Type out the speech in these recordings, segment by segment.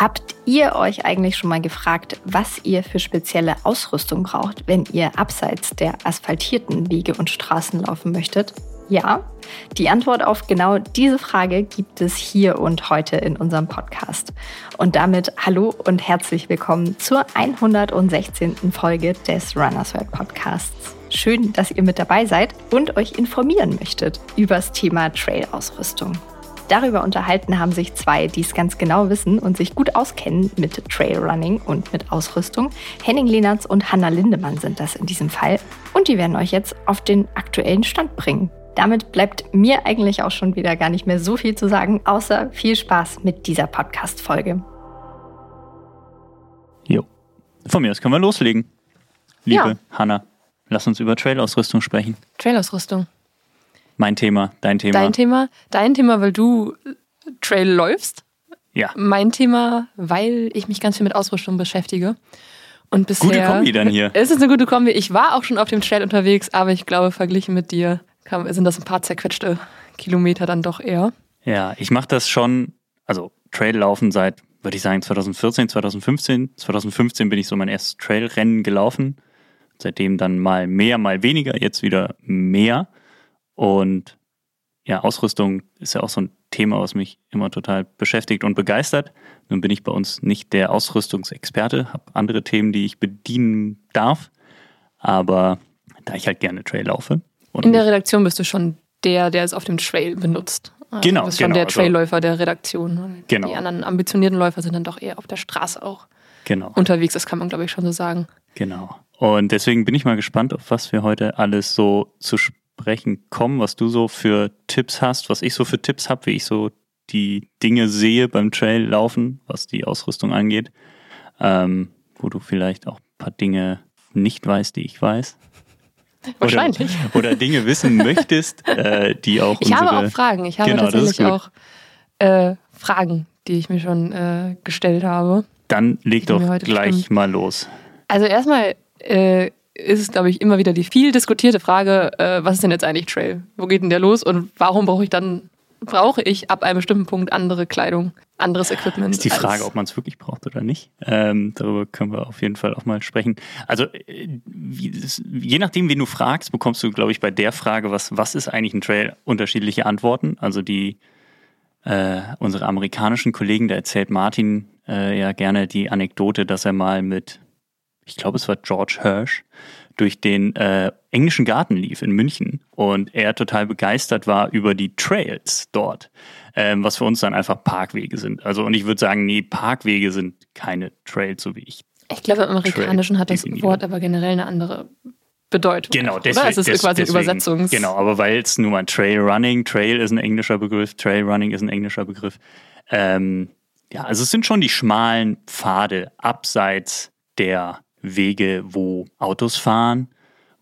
Habt ihr euch eigentlich schon mal gefragt, was ihr für spezielle Ausrüstung braucht, wenn ihr abseits der asphaltierten Wege und Straßen laufen möchtet? Ja, die Antwort auf genau diese Frage gibt es hier und heute in unserem Podcast. Und damit hallo und herzlich willkommen zur 116. Folge des Runners World Podcasts. Schön, dass ihr mit dabei seid und euch informieren möchtet über das Thema Trail-Ausrüstung. Darüber unterhalten haben sich zwei, die es ganz genau wissen und sich gut auskennen mit Trailrunning und mit Ausrüstung. Henning Lehnertz und Hanna Lindemann sind das in diesem Fall. Und die werden euch jetzt auf den aktuellen Stand bringen. Damit bleibt mir eigentlich auch schon wieder gar nicht mehr so viel zu sagen, außer viel Spaß mit dieser Podcast-Folge. Jo. Von mir aus können wir loslegen. Liebe ja. Hanna, lass uns über Trailausrüstung sprechen. Trailausrüstung. Mein Thema, dein Thema. Dein Thema, dein Thema, weil du Trail läufst. Ja. Mein Thema, weil ich mich ganz viel mit Ausrüstung beschäftige. Und bisher, gute Kombi dann hier. Es ist eine gute Kombi. Ich war auch schon auf dem Trail unterwegs, aber ich glaube, verglichen mit dir sind das ein paar zerquetschte Kilometer dann doch eher. Ja, ich mache das schon, also Trail laufen seit, würde ich sagen, 2014, 2015. 2015 bin ich so mein erstes Trailrennen gelaufen. Seitdem dann mal mehr, mal weniger, jetzt wieder mehr. Und ja, Ausrüstung ist ja auch so ein Thema, was mich immer total beschäftigt und begeistert. Nun bin ich bei uns nicht der Ausrüstungsexperte, habe andere Themen, die ich bedienen darf. Aber da ich halt gerne Trail laufe. In der Redaktion bist du schon der, der es auf dem Trail benutzt. Also genau. Du bist schon genau, der also Trailläufer der Redaktion. Genau. Die anderen ambitionierten Läufer sind dann doch eher auf der Straße auch genau. unterwegs. Das kann man, glaube ich, schon so sagen. Genau. Und deswegen bin ich mal gespannt, auf was wir heute alles so zu sprechen sprechen kommen, was du so für Tipps hast, was ich so für Tipps habe, wie ich so die Dinge sehe beim Trail laufen, was die Ausrüstung angeht, ähm, wo du vielleicht auch ein paar Dinge nicht weißt, die ich weiß. Wahrscheinlich. Oder, oder Dinge wissen möchtest, äh, die auch Ich unsere, habe auch Fragen. Ich habe Genau, tatsächlich auch äh, Fragen, die ich mir schon äh, gestellt habe. Dann leg doch gleich bestimmt- mal los. Also erstmal äh, ist es, glaube ich, immer wieder die viel diskutierte Frage, äh, was ist denn jetzt eigentlich Trail? Wo geht denn der los und warum brauche ich dann, brauche ich ab einem bestimmten Punkt andere Kleidung, anderes Equipment? Ist die Frage, ob man es wirklich braucht oder nicht. Ähm, darüber können wir auf jeden Fall auch mal sprechen. Also äh, wie, je nachdem, wen du fragst, bekommst du, glaube ich, bei der Frage, was, was ist eigentlich ein Trail, unterschiedliche Antworten. Also die äh, unsere amerikanischen Kollegen, da erzählt Martin äh, ja gerne die Anekdote, dass er mal mit, ich glaube, es war George Hirsch, durch den äh, englischen Garten lief in München und er total begeistert war über die Trails dort, ähm, was für uns dann einfach Parkwege sind. Also und ich würde sagen, nee, Parkwege sind keine Trails, so wie ich. Ich glaube, im Amerikanischen hat das definiere. Wort aber generell eine andere Bedeutung. Genau, Oder? deswegen. Es ist des- quasi Übersetzungs. Genau, aber weil es nun mal Trail Running, Trail ist ein englischer Begriff, Trail Running ist ein englischer Begriff. Ähm, ja, also es sind schon die schmalen Pfade abseits der Wege, wo Autos fahren,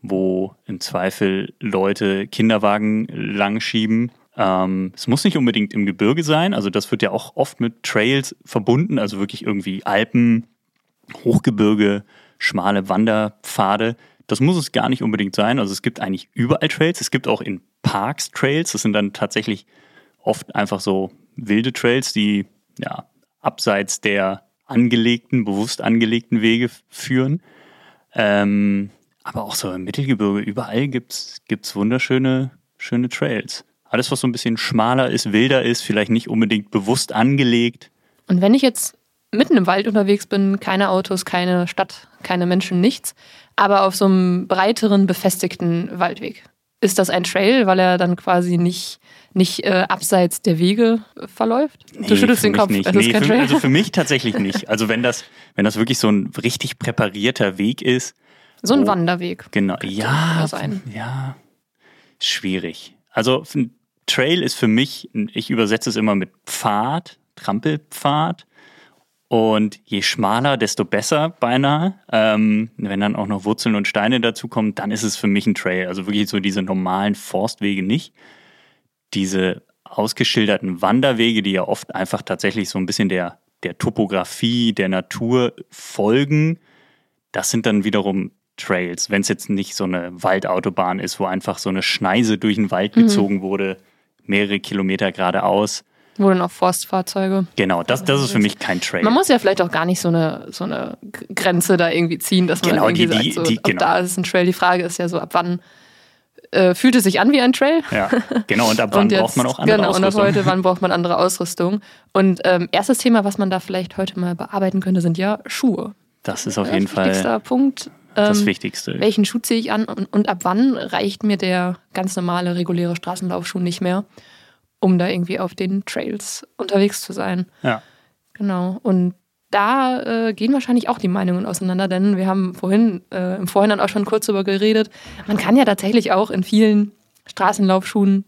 wo im Zweifel Leute Kinderwagen langschieben. Ähm, es muss nicht unbedingt im Gebirge sein, also das wird ja auch oft mit Trails verbunden, also wirklich irgendwie Alpen, Hochgebirge, schmale Wanderpfade. Das muss es gar nicht unbedingt sein. Also es gibt eigentlich überall Trails. Es gibt auch in Parks Trails. Das sind dann tatsächlich oft einfach so wilde Trails, die ja abseits der angelegten, bewusst angelegten Wege führen. Ähm, aber auch so im Mittelgebirge, überall gibt's gibt's wunderschöne schöne Trails. Alles, was so ein bisschen schmaler ist, wilder ist, vielleicht nicht unbedingt bewusst angelegt. Und wenn ich jetzt mitten im Wald unterwegs bin, keine Autos, keine Stadt, keine Menschen, nichts, aber auf so einem breiteren, befestigten Waldweg. Ist das ein Trail, weil er dann quasi nicht, nicht äh, abseits der Wege äh, verläuft? Nee, du schüttelst den Kopf. Nicht. Ist Nee, für, also für mich tatsächlich nicht. Also wenn das, wenn das wirklich so ein richtig präparierter Weg ist, so ein Oh. Wanderweg. genau, ja, sein. ja, schwierig. Also ein Trail ist für mich, ich übersetze es immer mit Pfad, Trampelpfad. Und je schmaler, desto besser beinahe. Ähm, wenn dann auch noch Wurzeln und Steine dazukommen, dann ist es für mich ein Trail. Also wirklich so diese normalen Forstwege nicht. Diese ausgeschilderten Wanderwege, die ja oft einfach tatsächlich so ein bisschen der, der Topografie, der Natur folgen, das sind dann wiederum Trails. Wenn es jetzt nicht so eine Waldautobahn ist, wo einfach so eine Schneise durch den Wald gezogen wurde, mehrere Kilometer geradeaus. Wo dann auch Forstfahrzeuge. Genau, das, das ist für mich kein Trail. Man muss ja vielleicht auch gar nicht so eine, so eine Grenze da irgendwie ziehen, dass man Genau, irgendwie die- die- sagt, so, die- genau. da ist ein Trail. Die Frage ist ja so, ab wann äh, fühlt es sich an wie ein Trail? ja, genau. Und ab wann und jetzt, braucht man auch andere genau, und ab Ausrüstung? heute, wann braucht man andere Ausrüstung? Und ähm, erstes Thema, was man da vielleicht heute mal bearbeiten könnte, sind ja Schuhe. Das ist auf Ja, jeden Wichtigster Fall Punkt. das Ähm, Wichtigste. welchen Schuh ziehe ich an und, und ab wann reicht mir der ganz normale, reguläre Straßenlaufschuh nicht mehr, um da irgendwie auf den Trails unterwegs zu sein? Ja. Genau. Und da äh, gehen wahrscheinlich auch die Meinungen auseinander, denn wir haben vorhin äh, im Vorhinein auch schon kurz darüber geredet. Man kann ja tatsächlich auch in vielen Straßenlaufschuhen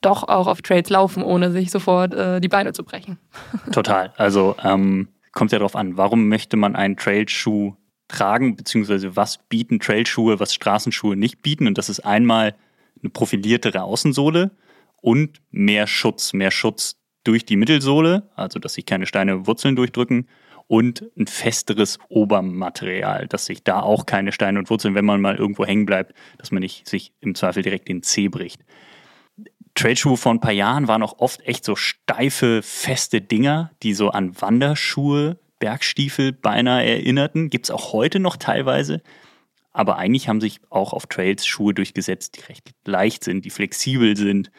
doch auch auf Trails laufen, ohne sich sofort äh, die Beine zu brechen. Total. Also ähm, kommt ja darauf an, warum möchte man einen Trailschuh tragen, beziehungsweise was bieten Trailschuhe, was Straßenschuhe nicht bieten. Und das ist einmal eine profiliertere Außensohle und mehr Schutz. Mehr Schutz durch die Mittelsohle, also dass sich keine Steine Wurzeln durchdrücken und ein festeres Obermaterial, dass sich da auch keine Steine und Wurzeln, wenn man mal irgendwo hängen bleibt, dass man nicht sich im Zweifel direkt den Zeh bricht. Trailschuhe vor ein paar Jahren waren auch oft echt so steife, feste Dinger, die so an Wanderschuhe, Bergstiefel beinahe erinnerten. Gibt es auch heute noch teilweise. Aber eigentlich haben sich auch auf Trails Schuhe durchgesetzt, die recht leicht sind, die flexibel sind,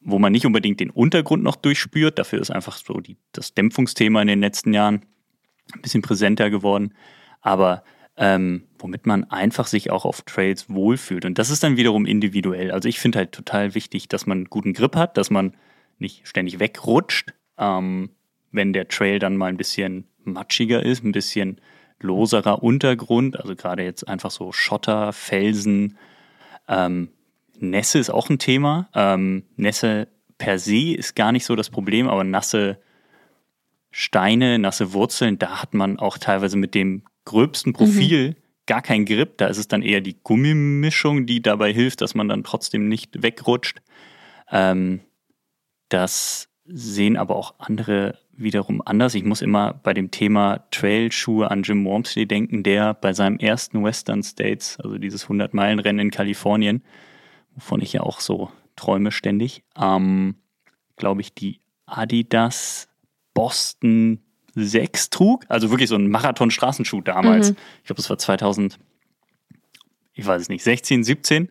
wo man nicht unbedingt den Untergrund noch durchspürt. Dafür ist einfach so die, das Dämpfungsthema in den letzten Jahren ein bisschen präsenter geworden. Aber ähm, womit man einfach sich auch auf Trails wohlfühlt. Und das ist dann wiederum individuell. Also ich finde halt total wichtig, dass man einen guten Grip hat, dass man nicht ständig wegrutscht, ähm, wenn der Trail dann mal ein bisschen matschiger ist, ein bisschen loserer Untergrund, also gerade jetzt einfach so Schotter, Felsen, ähm, Nässe ist auch ein Thema. Ähm, Nässe per se ist gar nicht so das Problem, aber nasse Steine, nasse Wurzeln, da hat man auch teilweise mit dem gröbsten Profil gar keinen Grip. Da ist es dann eher die Gummimischung, die dabei hilft, dass man dann trotzdem nicht wegrutscht. Ähm, das sehen aber auch andere wiederum anders. Ich muss immer bei dem Thema Trailschuhe an Jim Wormsley denken, der bei seinem ersten Western States, also dieses 100-Meilen-Rennen in Kalifornien, wovon ich ja auch so träume ständig, ähm, glaube ich, die Adidas Boston 6 trug. Also wirklich so ein Marathon-Straßenschuh damals. Mhm. Ich glaube, das war 2000, ich weiß es nicht, 16, 17.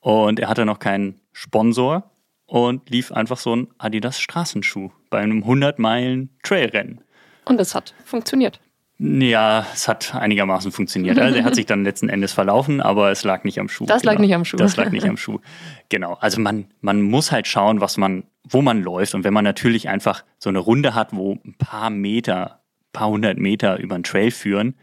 Und er hatte noch keinen Sponsor und lief einfach so ein Adidas Straßenschuh bei einem 100 Meilen Trailrennen. Und es hat funktioniert. Ja, es hat einigermaßen funktioniert. Also er hat sich dann letzten Endes verlaufen, aber es lag nicht am Schuh. Das lag nicht am Schuh. Das lag nicht am Schuh. Genau. Also man, man muss halt schauen, was man, wo man läuft. Und wenn man natürlich einfach so eine Runde hat, wo ein paar Meter, paar hundert Meter über den Trail führen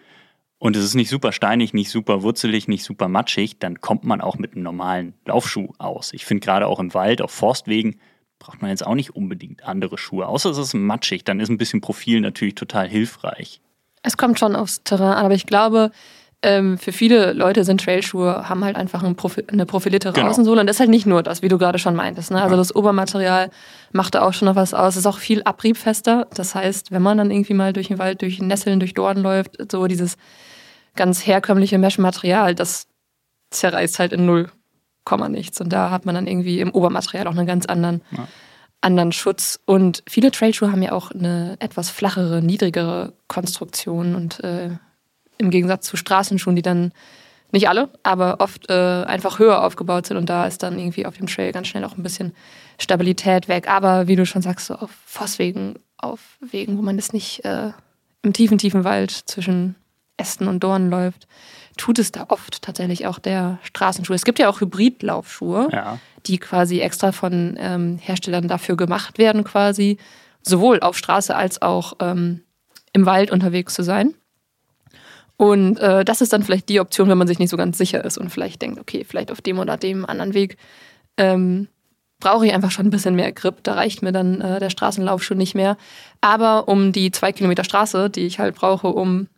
und es ist nicht super steinig, nicht super wurzelig, nicht super matschig, dann kommt man auch mit einem normalen Laufschuh aus. Ich finde gerade auch im Wald, auf Forstwegen, braucht man jetzt auch nicht unbedingt andere Schuhe. Außer es ist matschig, dann ist ein bisschen Profil natürlich total hilfreich. Es kommt schon aufs Terrain an, aber ich glaube, ähm, für viele Leute sind Trailschuhe, haben halt einfach ein Profi eine profiliertere Genau. Außensohle. Und das ist halt nicht nur das, wie du gerade schon meintest. Ne? Also Ja. das Obermaterial macht da auch schon noch was aus. Es ist auch viel abriebfester. Das heißt, wenn man dann irgendwie mal durch den Wald, durch Nesseln, durch Dornen läuft, so dieses ganz herkömmliche Mesh-Material, das zerreißt halt in null Komma nichts. Und da hat man dann irgendwie im Obermaterial auch einen ganz anderen, Ja. anderen Schutz. Und viele Trailschuhe haben ja auch eine etwas flachere, niedrigere Konstruktion und äh, im Gegensatz zu Straßenschuhen, die dann nicht alle, aber oft äh, einfach höher aufgebaut sind und da ist dann irgendwie auf dem Trail ganz schnell auch ein bisschen Stabilität weg. Aber wie du schon sagst, so auf Forstwegen, auf Wegen, wo man das nicht äh, im tiefen, tiefen Wald zwischen Ästen und Dornen läuft, tut es da oft tatsächlich auch der Straßenschuh. Es gibt ja auch Hybridlaufschuhe, Ja. die quasi extra von ähm, Herstellern dafür gemacht werden, quasi sowohl auf Straße als auch ähm, im Wald unterwegs zu sein. Und äh, das ist dann vielleicht die Option, wenn man sich nicht so ganz sicher ist und vielleicht denkt, okay, vielleicht auf dem oder dem anderen Weg ähm, brauche ich einfach schon ein bisschen mehr Grip. Da reicht mir dann äh, der Straßenlaufschuh nicht mehr. Aber um die zwei Kilometer Straße, die ich halt brauche, um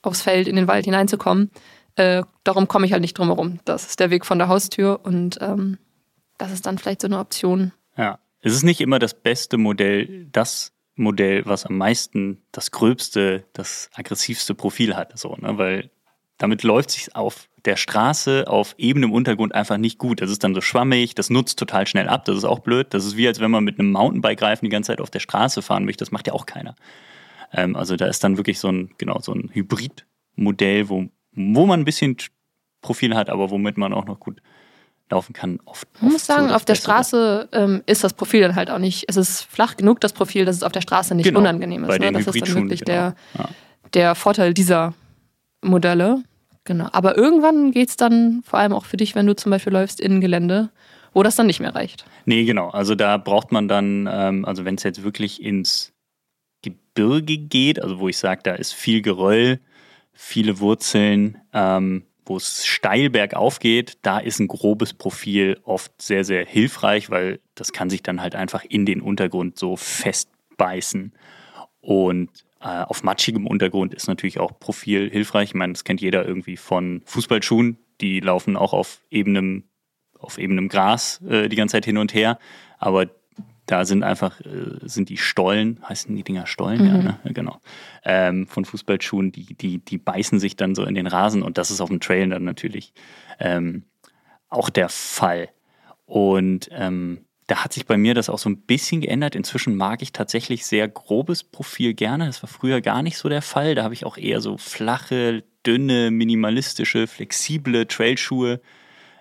aufs Feld in den Wald hineinzukommen, äh, darum komme ich halt nicht drum herum. Das ist der Weg von der Haustür und ähm, das ist dann vielleicht so eine Option. Ja. Es ist nicht immer das beste Modell, das Modell, was am meisten das gröbste, das aggressivste Profil hat, so, ne? Weil damit läuft sich auf der Straße auf ebenem Untergrund einfach nicht gut. Das ist dann so schwammig, das nutzt total schnell ab, das ist auch blöd. Das ist wie, als wenn man mit einem Mountainbike-Reifen die ganze Zeit auf der Straße fahren möchte. Das macht ja auch keiner. Ähm, also da ist dann wirklich so ein, genau, so ein Hybrid-Modell, wo, wo man ein bisschen Profil hat, aber womit man auch noch gut laufen kann. Oft, ich muss sagen, so auf der Straße ähm, ist das Profil dann halt auch nicht, es ist flach genug, das Profil, dass es auf der Straße nicht genau, unangenehm ist. Ne? Das ist dann wirklich genau. der, ja. der Vorteil dieser Modelle. Genau. Aber irgendwann geht es dann, vor allem auch für dich, wenn du zum Beispiel läufst in Gelände, wo das dann nicht mehr reicht. Nee, genau. Also da braucht man dann, ähm, also wenn es jetzt wirklich ins Gebirge geht, also wo ich sage, da ist viel Geröll, viele Wurzeln, ähm, wo es steil bergauf geht, da ist ein grobes Profil oft sehr, sehr hilfreich, weil das kann sich dann halt einfach in den Untergrund so festbeißen. Und äh, auf matschigem Untergrund ist natürlich auch Profil hilfreich. Ich meine, das kennt jeder irgendwie von Fußballschuhen. Die laufen auch auf ebenem, auf ebenem Gras äh, die ganze Zeit hin und her. Aber da sind einfach, äh, sind die Stollen, heißen die Dinger Stollen? Mhm. Ja, ne? genau. Ähm, von Fußballschuhen, die, die, die beißen sich dann so in den Rasen und das ist auf dem Trail dann natürlich ähm, auch der Fall. Und ähm, da hat sich bei mir das auch so ein bisschen geändert. Inzwischen mag ich tatsächlich sehr grobes Profil gerne. Das war früher gar nicht so der Fall. Da habe ich auch eher so flache, dünne, minimalistische, flexible Trailschuhe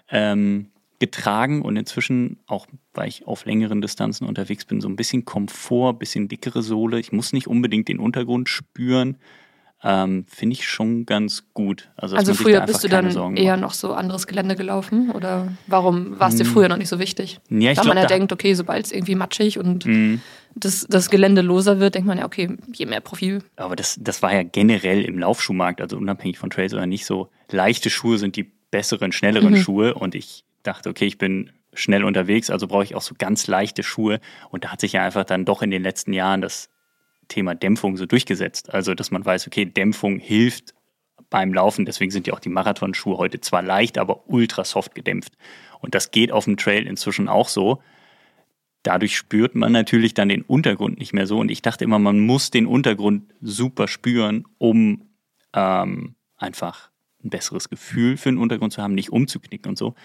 ähm, getragen und inzwischen auch, weil ich auf längeren Distanzen unterwegs bin, so ein bisschen Komfort, bisschen dickere Sohle. Ich muss nicht unbedingt den Untergrund spüren. Ähm, Finde ich schon ganz gut. Also, also früher bist du dann Sorgen eher macht. noch so anderes Gelände gelaufen? Oder warum war es dir hm. früher noch nicht so wichtig? Ja, ich Weil man ja denkt, okay, sobald es irgendwie matschig und mhm. das, das Gelände loser wird, denkt man ja, okay, je mehr Profil. Aber das, das war ja generell im Laufschuhmarkt, also unabhängig von Trails oder nicht so. Leichte Schuhe sind die besseren, schnelleren mhm. Schuhe und ich dachte, okay, ich bin schnell unterwegs, also brauche ich auch so ganz leichte Schuhe. Und da hat sich ja einfach dann doch in den letzten Jahren das Thema Dämpfung so durchgesetzt. Also, dass man weiß, okay, Dämpfung hilft beim Laufen. Deswegen sind ja auch die Marathonschuhe heute zwar leicht, aber ultra soft gedämpft. Und das geht auf dem Trail inzwischen auch so. Dadurch spürt man natürlich dann den Untergrund nicht mehr so. Und ich dachte immer, man muss den Untergrund super spüren, um ähm, einfach ein besseres Gefühl für den Untergrund zu haben, nicht umzuknicken und so.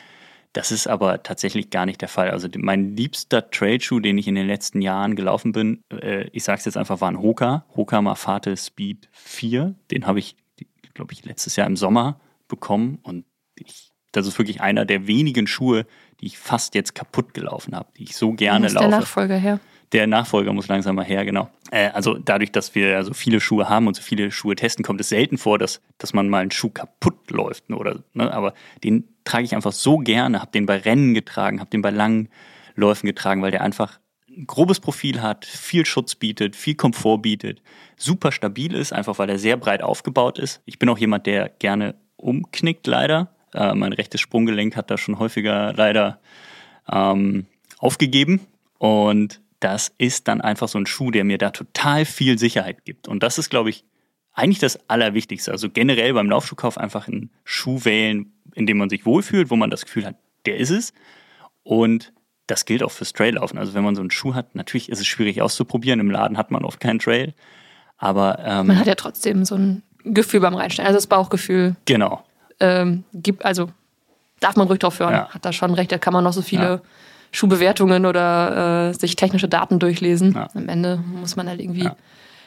Das ist aber tatsächlich gar nicht der Fall. Also mein liebster Trailschuh, den ich in den letzten Jahren gelaufen bin, äh, ich sage es jetzt einfach, war ein Hoka, Hoka Mafate Speed 4. Den habe ich, glaube ich, letztes Jahr im Sommer bekommen und ich, das ist wirklich einer der wenigen Schuhe, die ich fast jetzt kaputt gelaufen habe, die ich so gerne laufe. der Nachfolger her? Der Nachfolger muss langsam mal her, genau. Äh, also dadurch, dass wir so viele Schuhe haben und so viele Schuhe testen, kommt es selten vor, dass, dass man mal einen Schuh kaputt läuft. Oder, ne? Aber den trage ich einfach so gerne, habe den bei Rennen getragen, habe den bei langen Läufen getragen, weil der einfach ein grobes Profil hat, viel Schutz bietet, viel Komfort bietet, super stabil ist, einfach weil er sehr breit aufgebaut ist. Ich bin auch jemand, der gerne umknickt, leider. Äh, mein rechtes Sprunggelenk hat da schon häufiger leider ähm, aufgegeben. Und das ist dann einfach so ein Schuh, der mir da total viel Sicherheit gibt. Und das ist, glaube ich, eigentlich das Allerwichtigste. Also generell beim Laufschuhkauf einfach einen Schuh wählen, in dem man sich wohlfühlt, wo man das Gefühl hat, der ist es. Und das gilt auch fürs Traillaufen. Also wenn man so einen Schuh hat, natürlich ist es schwierig auszuprobieren. Im Laden hat man oft keinen Trail. Aber ähm, man hat ja trotzdem so ein Gefühl beim Reinstellen, also das Bauchgefühl. Genau. Ähm, gibt, also darf man ruhig drauf hören. Ja. Hat da schon recht, da kann man noch so viele ja. Schuhbewertungen oder äh, sich technische Daten durchlesen. Ja. Am Ende muss man halt irgendwie ja.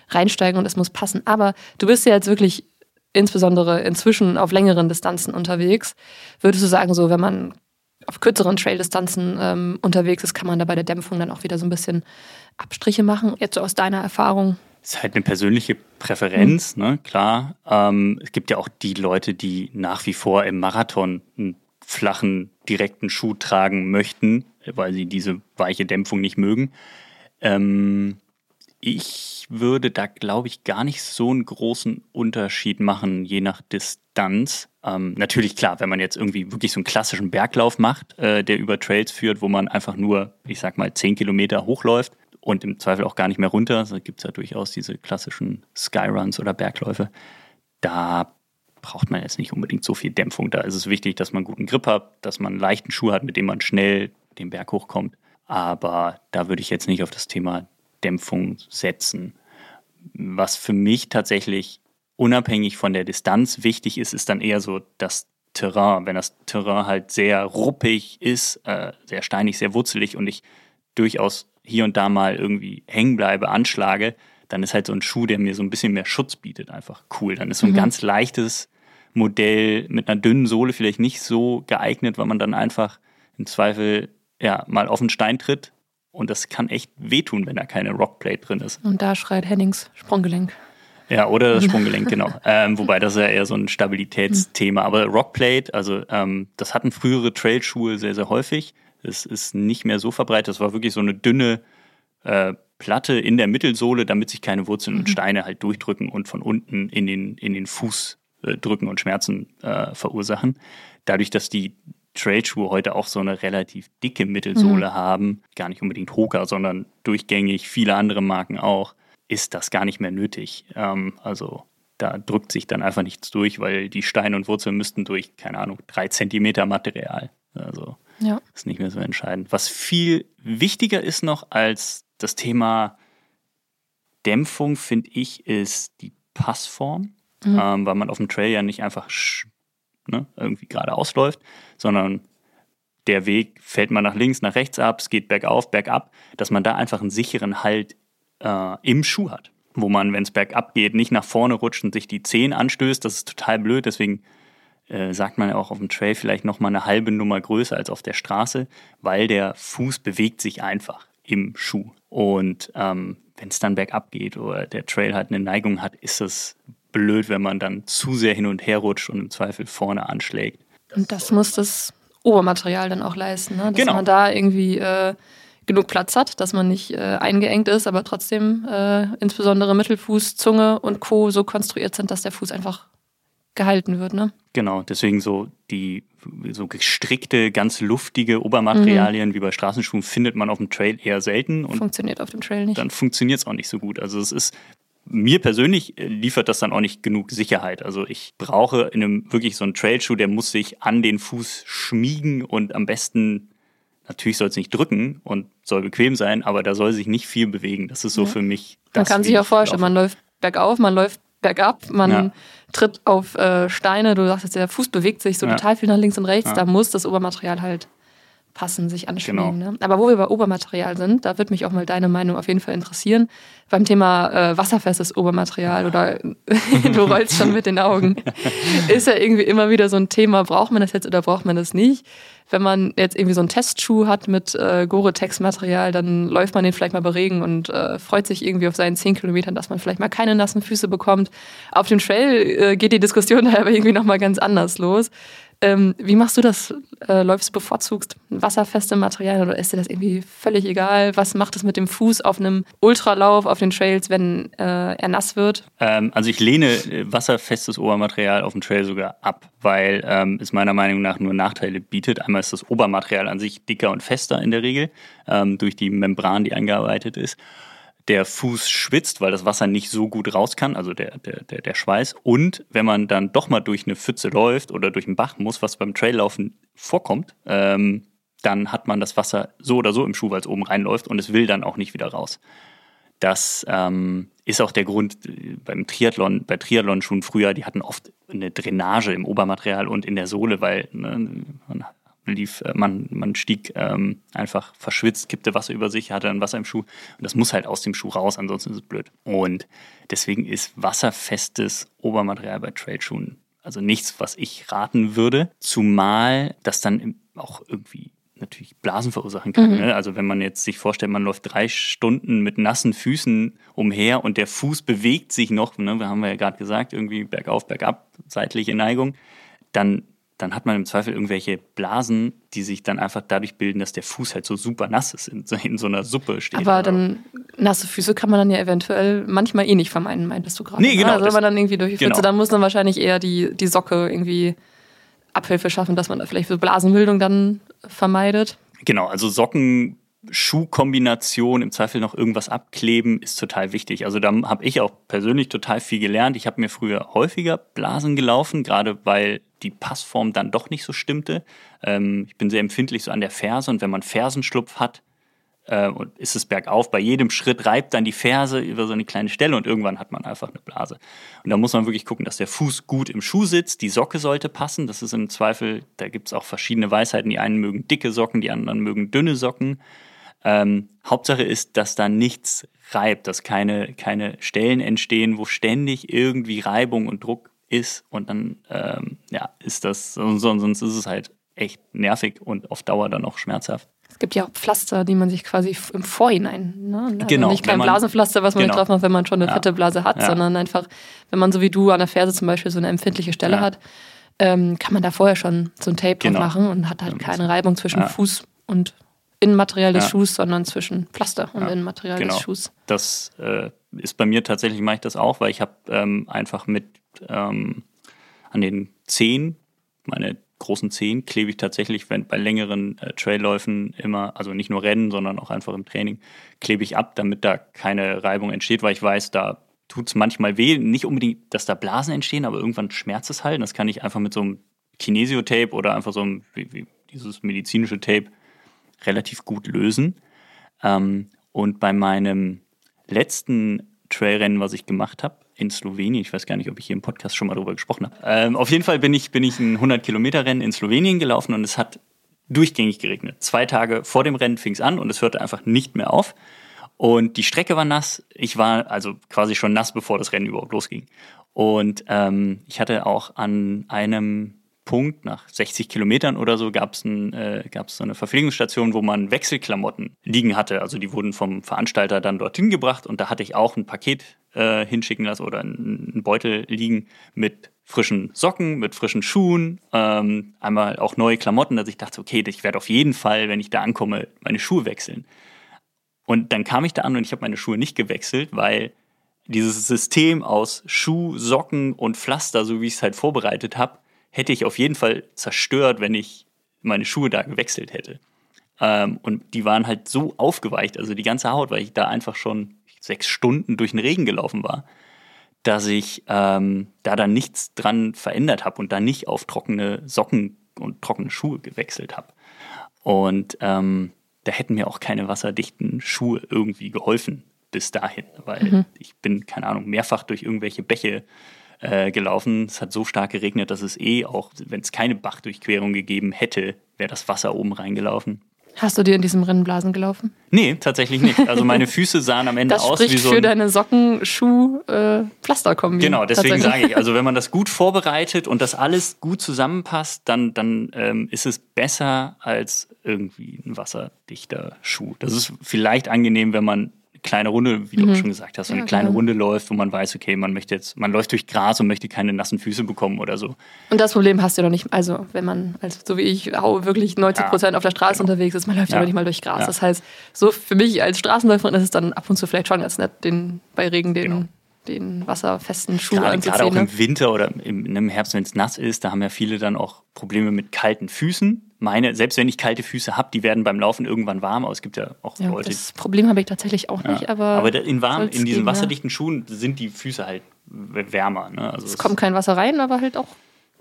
reinsteigen und es muss passen. Aber du bist ja jetzt wirklich insbesondere inzwischen auf längeren Distanzen unterwegs. Würdest du sagen, so wenn man auf kürzeren Trail-Distanzen ähm, unterwegs ist, kann man da bei der Dämpfung dann auch wieder so ein bisschen Abstriche machen? Jetzt so aus deiner Erfahrung? Ist halt eine persönliche Präferenz, mhm. ne? klar. Ähm, es gibt ja auch die Leute, die nach wie vor im Marathon einen flachen, direkten Schuh tragen möchten, weil sie diese weiche Dämpfung nicht mögen. Ähm, ich würde da, glaube ich, gar nicht so einen großen Unterschied machen, je nach Distanz. Ähm, natürlich klar, wenn man jetzt irgendwie wirklich so einen klassischen Berglauf macht, äh, der über Trails führt, wo man einfach nur, ich sag mal, 10 Kilometer hochläuft und im Zweifel auch gar nicht mehr runter, da gibt es ja durchaus diese klassischen Skyruns oder Bergläufe, da braucht man jetzt nicht unbedingt so viel Dämpfung. Da ist es wichtig, dass man guten Grip hat, dass man einen leichten Schuh hat, mit dem man schnell den Berg hochkommt. Aber da würde ich jetzt nicht auf das Thema Dämpfung setzen. Was für mich tatsächlich unabhängig von der Distanz wichtig ist, ist dann eher so das Terrain. Wenn das Terrain halt sehr ruppig ist, äh, sehr steinig, sehr wurzelig und ich durchaus hier und da mal irgendwie hängen bleibe, anschlage, dann ist halt so ein Schuh, der mir so ein bisschen mehr Schutz bietet, einfach cool. Dann ist so ein mhm. ganz leichtes Modell mit einer dünnen Sohle vielleicht nicht so geeignet, weil man dann einfach im Zweifel ja mal auf den Stein tritt und das kann echt wehtun, wenn da keine Rockplate drin ist. Und da schreit Hennings Sprunggelenk. Ja, oder das Sprunggelenk, genau. Ähm, wobei das ist ja eher so ein Stabilitätsthema. Aber Rockplate, also ähm, das hatten frühere Trailschuhe sehr, sehr häufig. Es ist nicht mehr so verbreitet. Das war wirklich so eine dünne äh, Platte in der Mittelsohle, damit sich keine Wurzeln mhm. und Steine halt durchdrücken und von unten in den, in den Fuß äh, drücken und Schmerzen äh, verursachen. Dadurch, dass die Trailschuhe heute auch so eine relativ dicke Mittelsohle mhm. haben, gar nicht unbedingt Hoka, sondern durchgängig viele andere Marken auch, ist das gar nicht mehr nötig. Ähm, also da drückt sich dann einfach nichts durch, weil die Steine und Wurzeln müssten durch, keine Ahnung, drei Zentimeter Material. Also ja. ist nicht mehr so entscheidend. Was viel wichtiger ist noch als das Thema Dämpfung, finde ich, ist die Passform, mhm. ähm, weil man auf dem Trail ja nicht einfach ne, irgendwie geradeaus läuft, sondern der Weg fällt man nach links, nach rechts ab, es geht bergauf, bergab, dass man da einfach einen sicheren Halt äh, im Schuh hat. Wo man, wenn es bergab geht, nicht nach vorne rutscht und sich die Zehen anstößt. Das ist total blöd. Deswegen äh, sagt man ja auch auf dem Trail vielleicht nochmal eine halbe Nummer größer als auf der Straße, weil der Fuß bewegt sich einfach im Schuh. Und ähm, wenn es dann bergab geht oder der Trail halt eine Neigung hat, ist es blöd, wenn man dann zu sehr hin und her rutscht und im Zweifel vorne anschlägt. Und das muss das Obermaterial dann auch leisten, ne? dass genau. man da irgendwie äh, genug Platz hat, dass man nicht äh, eingeengt ist, aber trotzdem äh, insbesondere Mittelfuß, Zunge und Co. so konstruiert sind, dass der Fuß einfach gehalten wird. Ne? Genau, deswegen so die so gestrickte, ganz luftige Obermaterialien mhm. wie bei Straßenschuhen findet man auf dem Trail eher selten. Und funktioniert auf dem Trail nicht. Dann funktioniert es auch nicht so gut. Also es ist mir persönlich äh, liefert das dann auch nicht genug Sicherheit. Also ich brauche in einem wirklich so einen Trailschuh, der muss sich an den Fuß schmiegen und am besten natürlich soll es nicht drücken und soll bequem sein, aber da soll sich nicht viel bewegen. Das ist so ja. für mich. Das, man kann sich ja vorstellen, man läuft bergauf, man läuft bergab, man ja. tritt auf äh, Steine, du sagst jetzt, der Fuß bewegt sich so ja. total viel nach links und rechts, da muss das Obermaterial halt passen, sich anschmiegen. Genau. Ne? Aber wo wir bei Obermaterial sind, da würde mich auch mal deine Meinung auf jeden Fall interessieren. Beim Thema äh, wasserfestes Obermaterial oder du rollst schon mit den Augen, ist ja irgendwie immer wieder so ein Thema, braucht man das jetzt oder braucht man das nicht? Wenn man jetzt irgendwie so einen Testschuh hat mit äh, Gore-Tex-Material, dann läuft man den vielleicht mal bei Regen und äh, freut sich irgendwie auf seinen 10 Kilometern, dass man vielleicht mal keine nassen Füße bekommt. Auf dem Trail äh, geht die Diskussion da aber irgendwie nochmal ganz anders los. Ähm, wie machst du das? Äh, läufst du bevorzugst wasserfeste Materialien oder ist dir das irgendwie völlig egal? Was macht es mit dem Fuß auf einem Ultralauf auf den Trails, wenn äh, er nass wird? Ähm, also ich lehne äh, wasserfestes Obermaterial auf dem Trail sogar ab, weil ähm, es meiner Meinung nach nur Nachteile bietet. Einmal ist das Obermaterial an sich dicker und fester in der Regel ähm, durch die Membran, die eingearbeitet ist der Fuß schwitzt, weil das Wasser nicht so gut raus kann, also der, der, der, Schweiß. Und wenn man dann doch mal durch eine Pfütze läuft oder durch einen Bach muss, was beim Traillaufen vorkommt, ähm, dann hat man das Wasser so oder so im Schuh, weil es oben reinläuft und es will dann auch nicht wieder raus. Das ähm, ist auch der Grund äh, beim Triathlon, bei Triathlon-Schuhen früher, die hatten oft eine Drainage im Obermaterial und in der Sohle, weil ne, man lief, äh, man, man stieg ähm, einfach verschwitzt, kippte Wasser über sich, hatte dann Wasser im Schuh und das muss halt aus dem Schuh raus, ansonsten ist es blöd. Und deswegen ist wasserfestes Obermaterial bei Trailschuhen also nichts, was ich raten würde, zumal das dann auch irgendwie natürlich Blasen verursachen kann. Mhm. Ne? Also wenn man jetzt sich vorstellt, man läuft drei Stunden mit nassen Füßen umher und der Fuß bewegt sich noch, ne? wir haben ja gerade gesagt, irgendwie bergauf, bergab, seitliche Neigung, dann dann hat man im Zweifel irgendwelche Blasen, die sich dann einfach dadurch bilden, dass der Fuß halt so super nass ist, in, in so einer Suppe steht. Aber dann nasse Füße kann man dann ja eventuell manchmal eh nicht vermeiden, meintest du gerade. Nee, genau. Also wenn man dann irgendwie durch die Pfütze, genau. dann muss man wahrscheinlich eher die, die Socke irgendwie Abhilfe schaffen, dass man da vielleicht so Blasenbildung dann vermeidet. Genau, also Socken Schuhkombination im Zweifel noch irgendwas abkleben, ist total wichtig. Also da habe ich auch persönlich total viel gelernt. Ich habe mir früher häufiger Blasen gelaufen, gerade weil die Passform dann doch nicht so stimmte. Ähm, ich bin sehr empfindlich so an der Ferse und wenn man Fersenschlupf hat, äh, und ist es bergauf. Bei jedem Schritt reibt dann die Ferse über so eine kleine Stelle und irgendwann hat man einfach eine Blase. Und da muss man wirklich gucken, dass der Fuß gut im Schuh sitzt. Die Socke sollte passen. Das ist im Zweifel, da gibt es auch verschiedene Weisheiten. Die einen mögen dicke Socken, die anderen mögen dünne Socken. Ähm, Hauptsache ist, dass da nichts reibt, dass keine, keine Stellen entstehen, wo ständig irgendwie Reibung und Druck ist. Und dann ähm, ja, ist das, sonst ist es halt echt nervig und auf Dauer dann auch schmerzhaft. Es gibt ja auch Pflaster, die man sich quasi im Vorhinein, ne? Also genau, nicht kein man- Blasenpflaster, was man genau. drauf macht, wenn man schon eine Ja. fette Blase hat, Ja. sondern einfach, wenn man so wie du an der Ferse zum Beispiel so eine empfindliche Stelle Ja. hat, ähm, kann man da vorher schon so ein Tape Genau. drauf machen und hat halt keine Reibung zwischen. Fuß und Innenmaterial des. Schuhs, sondern zwischen Pflaster und Innenmaterial genau. des Schuhs. Das äh, ist bei mir tatsächlich, mache ich das auch, weil ich habe ähm, einfach mit ähm, an den Zehen, meine großen Zehen, klebe ich tatsächlich, wenn bei längeren äh, Trailläufen immer, also nicht nur Rennen, sondern auch einfach im Training, klebe ich ab, damit da keine Reibung entsteht, weil ich weiß, da tut es manchmal weh. Nicht unbedingt, dass da Blasen entstehen, aber irgendwann schmerzt es halt. Das kann ich einfach mit so einem Kinesio-Tape oder einfach so einem, wie, wie dieses medizinische Tape relativ gut lösen. Ähm, und bei meinem letzten Trailrennen, was ich gemacht habe, in Slowenien, ich weiß gar nicht, ob ich hier im Podcast schon mal drüber gesprochen habe. Ähm, auf jeden Fall bin ich, bin ich ein 100-Kilometer-Rennen in Slowenien gelaufen und es hat durchgängig geregnet. Zwei Tage vor dem Rennen fing es an und es hörte einfach nicht mehr auf. Und die Strecke war nass. Ich war also quasi schon nass, bevor das Rennen überhaupt losging. Und ähm, ich hatte auch an einem Punkt, nach 60 Kilometern oder so, gab es ein, äh, so eine Verpflegungsstation, wo man Wechselklamotten liegen hatte. Also die wurden vom Veranstalter dann dorthin gebracht und da hatte ich auch ein Paket äh, hinschicken lassen oder einen einen Beutel liegen mit frischen Socken, mit frischen Schuhen, ähm, einmal auch neue Klamotten, dass ich dachte, okay, ich werde auf jeden Fall, wenn ich da ankomme, meine Schuhe wechseln. Und dann kam ich da an und ich habe meine Schuhe nicht gewechselt, weil dieses System aus Schuh, Socken und Pflaster, so wie ich es halt vorbereitet habe, hätte ich auf jeden Fall zerstört, wenn ich meine Schuhe da gewechselt hätte. Ähm, und die waren halt so aufgeweicht, also die ganze Haut, weil ich da einfach schon sechs Stunden durch den Regen gelaufen war, dass ich ähm, da dann nichts dran verändert habe und da nicht auf trockene Socken und trockene Schuhe gewechselt habe. Und ähm, da hätten mir auch keine wasserdichten Schuhe irgendwie geholfen bis dahin, weil ich bin, keine Ahnung, mehrfach durch irgendwelche Bäche äh, gelaufen. Es hat so stark geregnet, dass es eh auch, wenn es keine Bachdurchquerung gegeben hätte, wäre das Wasser oben reingelaufen. Hast du dir in diesem Rennen Blasen gelaufen? Nee, tatsächlich nicht. Also meine Füße sahen am Ende Das aus wie so für ein deine Socken-Schuh-Pflaster-Kombi. Genau, deswegen tatsächlich. sage ich, also wenn man das gut vorbereitet und das alles gut zusammenpasst, dann, dann ähm, ist es besser als irgendwie ein wasserdichter Schuh. Das ist vielleicht angenehm, wenn man kleine Runde, wie du auch schon gesagt hast, so eine Mhm. Ja, kleine klar. Runde läuft, wo man weiß, okay, man möchte jetzt, man läuft durch Gras und möchte keine nassen Füße bekommen oder so. Und das Problem hast du doch nicht, also wenn man, also so wie ich, auch wirklich 90 Prozent auf der Straße genau. unterwegs ist, man läuft ja Ja. noch nicht mal durch Gras. Ja. Das heißt, so für mich als Straßenläuferin ist es dann ab und zu vielleicht schon ganz nett, den, bei Regen den, Genau. Den wasserfesten Schuh Gerade, gerade auch anzuziehen. im Winter oder im, im Herbst, wenn es nass ist, da haben ja viele dann auch Probleme mit kalten Füßen. Meine, selbst wenn ich kalte Füße habe, die werden beim Laufen irgendwann warm, aber es gibt ja auch ne? Ja, Leute, das Problem habe ich tatsächlich auch nicht, Ja. aber, aber in, warm, in diesen geben, ja. wasserdichten Schuhen sind die Füße halt wärmer. Ne? Also Es kommt kein Wasser rein, aber halt auch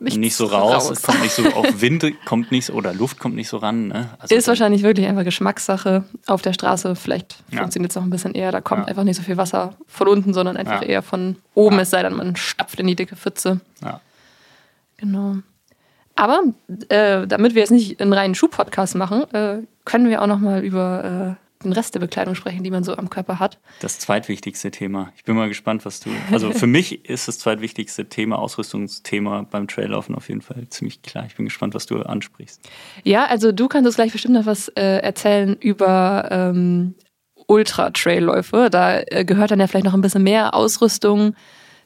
nichts nicht so raus, es kommt nicht so auf Wind kommt nicht so oder Luft kommt nicht so ran. Ne? Also Ist wahrscheinlich wirklich einfach Geschmackssache auf der Straße. Vielleicht Ja. funktioniert es auch ein bisschen eher. Da kommt Ja. einfach nicht so viel Wasser von unten, sondern einfach Ja. eher von oben, es sei denn, man stapft in die dicke Pfütze. Ja. Genau. Aber äh, damit wir jetzt nicht einen reinen Schuh-Podcast machen, äh, können wir auch noch mal über äh, den Rest der Bekleidung sprechen, die man so am Körper hat. Das zweitwichtigste Thema. Ich bin mal gespannt, was du. Also für mich ist das zweitwichtigste Thema, Ausrüstungsthema beim Traillaufen auf jeden Fall ziemlich klar. Ich bin gespannt, was du ansprichst. Ja, also du kannst uns gleich bestimmt noch was äh, erzählen über ähm, Ultra-Trailläufe. Da äh, gehört dann ja vielleicht noch ein bisschen mehr Ausrüstung,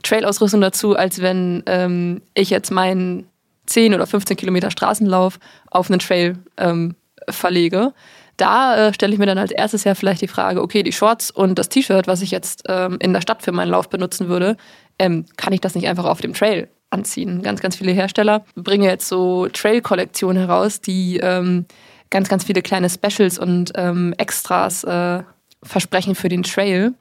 Trailausrüstung dazu, als wenn ähm, ich jetzt meinen 10 oder 15 Kilometer Straßenlauf auf einen Trail ähm, verlege. Da äh, stelle ich mir dann als erstes ja vielleicht die Frage, okay, die Shorts und das T-Shirt, was ich jetzt ähm, in der Stadt für meinen Lauf benutzen würde, ähm, kann ich das nicht einfach auf dem Trail anziehen? Ganz, ganz viele Hersteller bringen jetzt so Trail-Kollektionen heraus, die ähm, ganz, ganz viele kleine Specials und ähm, Extras äh, versprechen für den Trail.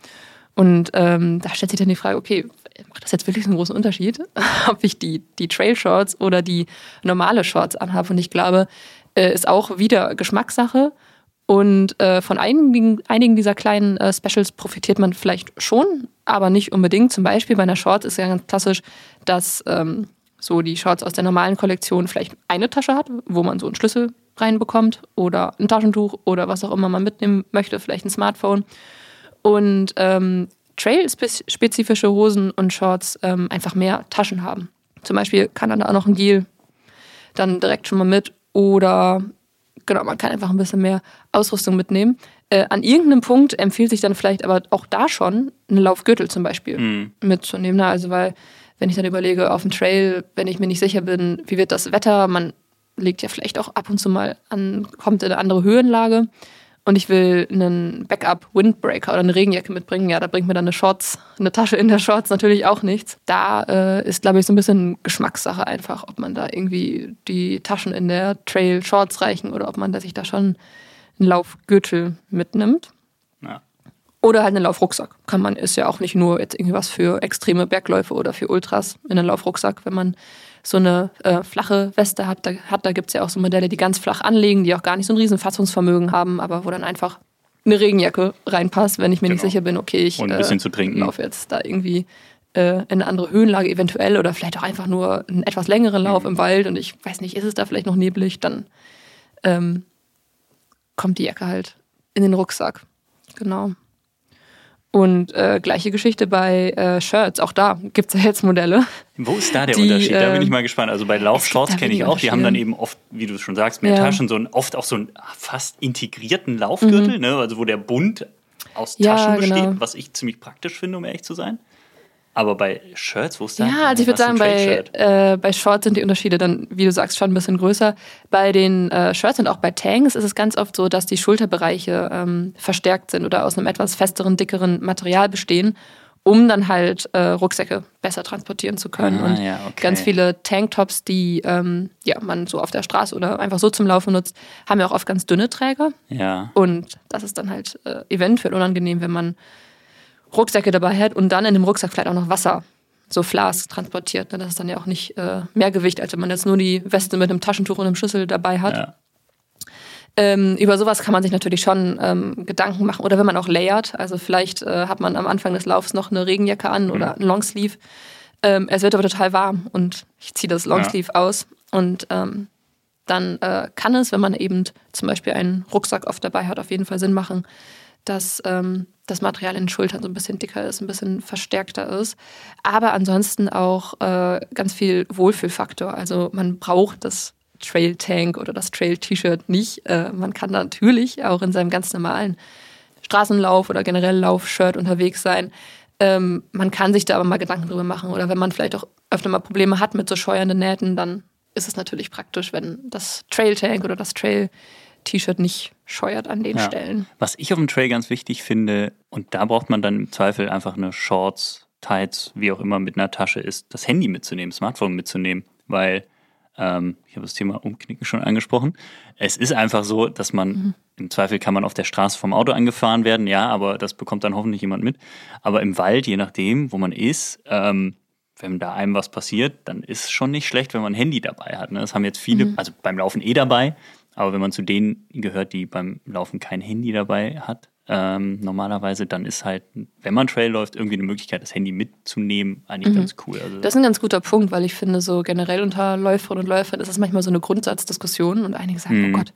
Und ähm, da stellt sich dann die Frage, okay, macht das jetzt wirklich einen großen Unterschied, ob ich die, die Trail-Shorts oder die normale Shorts anhabe? Und ich glaube, äh, ist auch wieder Geschmackssache. Und äh, von einigen, einigen dieser kleinen äh, Specials profitiert man vielleicht schon, aber nicht unbedingt. Zum Beispiel bei einer Shorts ist ja ganz klassisch, dass ähm, so die Shorts aus der normalen Kollektion vielleicht eine Tasche hat, wo man so einen Schlüssel reinbekommt oder ein Taschentuch oder was auch immer man mitnehmen möchte, vielleicht ein Smartphone. Und ähm, Trail-spezifische Hosen und Shorts ähm, einfach mehr Taschen haben. Zum Beispiel kann dann da auch noch ein Gel dann direkt schon mal mit oder genau, man kann einfach ein bisschen mehr Ausrüstung mitnehmen. Äh, an irgendeinem Punkt empfiehlt sich dann vielleicht aber auch da schon ein Laufgürtel zum Beispiel mhm. mitzunehmen. Also weil, wenn ich dann überlege, auf dem Trail, wenn ich mir nicht sicher bin, wie wird das Wetter, man legt ja vielleicht auch ab und zu mal an, kommt in eine andere Höhenlage und ich will einen Backup-Windbreaker oder eine Regenjacke mitbringen, ja, da bringt mir dann eine Shorts, eine Tasche in der Shorts natürlich auch nichts. Da äh, ist, glaube ich, so ein bisschen Geschmackssache einfach, ob man da irgendwie die Taschen in der Trail-Shorts reichen oder ob man da sich da schon einen Laufgürtel mitnimmt. Ja. Oder halt einen Laufrucksack. Kann man, ist ja auch nicht nur jetzt irgendwas für extreme Bergläufe oder für Ultras in einen Laufrucksack, wenn man so eine äh, flache Weste hat. Da, hat, da gibt es ja auch so Modelle, die ganz flach anlegen, die auch gar nicht so ein riesen Fassungsvermögen haben, aber wo dann einfach eine Regenjacke reinpasst, wenn ich mir genau. nicht sicher bin, okay, ich Und ein bisschen äh, zu trinken. laufe jetzt da irgendwie äh, in eine andere Höhenlage eventuell oder vielleicht auch einfach nur einen etwas längeren Lauf mhm. im Wald und ich weiß nicht, ist es da vielleicht noch neblig, dann ähm, kommt die Jacke halt in den Rucksack. Genau. Und äh, gleiche Geschichte bei äh, Shirts, auch da gibt es ja jetzt Modelle. Wo ist da der die, Unterschied? Da bin ich ähm, mal gespannt. Also bei Laufshorts kenne ich auch, die haben dann eben oft, wie du schon sagst, mehr ja. Taschen, so ein, oft auch so einen fast integrierten Laufgürtel, mhm. ne? also wo der Bund aus Taschen ja, besteht, genau. was ich ziemlich praktisch finde, um ehrlich zu sein. Aber bei Shirts, wo ist da? Ja, also ich würde sagen, bei, äh, bei Shorts sind die Unterschiede dann, wie du sagst, schon ein bisschen größer. Bei den äh, Shirts und auch bei Tanks ist es ganz oft so, dass die Schulterbereiche ähm, verstärkt sind oder aus einem etwas festeren, dickeren Material bestehen, um dann halt äh, Rucksäcke besser transportieren zu können. Ah, und ja, okay. ganz viele Tanktops, die ähm, ja, man so auf der Straße oder einfach so zum Laufen nutzt, haben ja auch oft ganz dünne Träger. Ja. Und das ist dann halt äh, eventuell unangenehm, wenn man Rucksäcke dabei hat und dann in dem Rucksack vielleicht auch noch Wasser, so Flas transportiert. Ne? Das ist dann ja auch nicht äh, mehr Gewicht, als wenn man jetzt nur die Weste mit einem Taschentuch und einem Schlüssel dabei hat. Ja. Ähm, über sowas kann man sich natürlich schon ähm, Gedanken machen. Oder wenn man auch layert, also vielleicht äh, hat man am Anfang des Laufs noch eine Regenjacke an mhm. oder ein Longsleeve. Ähm, es wird aber total warm und ich ziehe das Longsleeve ja. aus und ähm, dann äh, kann es, wenn man eben zum Beispiel einen Rucksack oft dabei hat, auf jeden Fall Sinn machen, dass ähm, das Material in den Schultern so ein bisschen dicker ist, ein bisschen verstärkter ist. Aber ansonsten auch äh, ganz viel Wohlfühlfaktor. Also man braucht das Trail Tank oder das Trail T-Shirt nicht. Äh, man kann natürlich auch in seinem ganz normalen Straßenlauf oder generell Laufshirt unterwegs sein. Ähm, man kann sich da aber mal Gedanken drüber machen. Oder wenn man vielleicht auch öfter mal Probleme hat mit so scheuernden Nähten, dann ist es natürlich praktisch, wenn das Trail Tank oder das Trail T-Shirt nicht scheuert an den ja. Stellen. Was ich auf dem Trail ganz wichtig finde, und da braucht man dann im Zweifel einfach eine Shorts, Tights, wie auch immer mit einer Tasche, ist das Handy mitzunehmen, Smartphone mitzunehmen, weil ähm, ich habe das Thema Umknicken schon angesprochen. Es ist einfach so, dass man mhm. im Zweifel kann man auf der Straße vom Auto angefahren werden, ja, aber das bekommt dann hoffentlich jemand mit. Aber im Wald, je nachdem, wo man ist, ähm, wenn da einem was passiert, dann ist es schon nicht schlecht, wenn man ein Handy dabei hat. Ne? Das haben jetzt viele, mhm. also beim Laufen eh dabei, aber wenn man zu denen gehört, die beim Laufen kein Handy dabei hat, ähm, normalerweise, dann ist halt, wenn man Trail läuft, irgendwie eine Möglichkeit, das Handy mitzunehmen, eigentlich mhm. ganz cool. Also das ist ein ganz guter Punkt, weil ich finde, so generell unter Läuferinnen und Läufern ist das manchmal so eine Grundsatzdiskussion und einige sagen, mhm. oh Gott,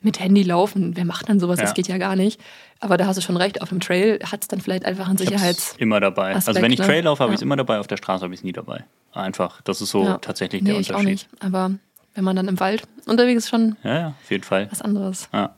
mit Handy laufen, wer macht denn sowas? Ja. Das geht ja gar nicht. Aber da hast du schon recht, auf dem Trail hat es dann vielleicht einfach einen Sicherheits. Immer dabei. Aspekt, also wenn ich ne? Trail laufe, habe ja. ich es immer dabei, auf der Straße habe ich es nie dabei. Einfach, das ist so ja. tatsächlich nee, der Unterschied. Ich auch nicht, aber wenn man dann im Wald unterwegs ist, schon ja, ja, auf jeden Fall. was anderes. Ja.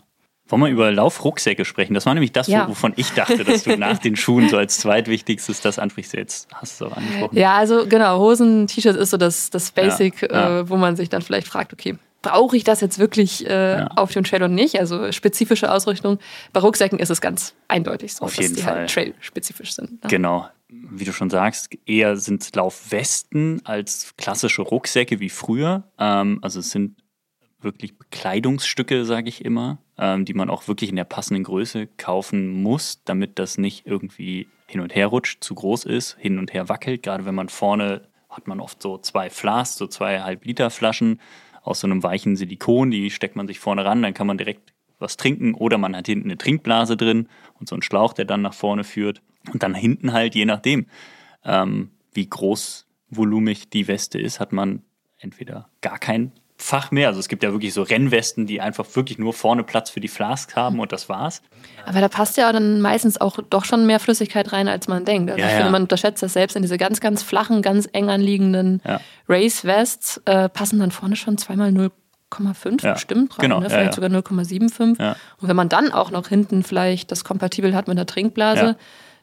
Wollen wir über Laufrucksäcke sprechen? Das war nämlich das, ja. wovon ich dachte, dass du nach den Schuhen so als zweitwichtigstes das ansprichst. Jetzt hast du auch angesprochen. Ja, also genau, Hosen, T-Shirts ist so das, das Basic, ja, äh, wo man sich dann vielleicht fragt, okay, brauche ich das jetzt wirklich äh, auf dem Trail oder nicht? Also spezifische Ausrüstung. Bei Rucksäcken ist es ganz eindeutig so, auf dass die halt Fall. halt trail-spezifisch sind. Ne? Genau. Wie du schon sagst, eher sind Laufwesten als klassische Rucksäcke wie früher. Ähm, also es sind wirklich Bekleidungsstücke, sage ich immer, ähm, die man auch wirklich in der passenden Größe kaufen muss, damit das nicht irgendwie hin und her rutscht, zu groß ist, hin und her wackelt. Gerade wenn man vorne hat man oft so zwei Flas, so zwei Halb Liter Flaschen aus so einem weichen Silikon, die steckt man sich vorne ran, dann kann man direkt was trinken oder man hat hinten eine Trinkblase drin und so einen Schlauch, der dann nach vorne führt. Und dann hinten halt, je nachdem, ähm, wie großvolumig die Weste ist, hat man entweder gar kein Fach mehr. Also es gibt ja wirklich so Rennwesten, die einfach wirklich nur vorne Platz für die Flasks haben und das war's. Aber da passt ja dann meistens auch doch schon mehr Flüssigkeit rein, als man denkt. Also Ja, ich ja. finde, man unterschätzt das selbst in diese ganz, ganz flachen, ganz eng anliegenden Ja. Race-Vests äh, passen dann vorne schon zweimal 0,5 Ja, bestimmt rein, genau, ne? vielleicht sogar 0,75. Ja. Und wenn man dann auch noch hinten vielleicht das kompatibel hat mit einer Trinkblase.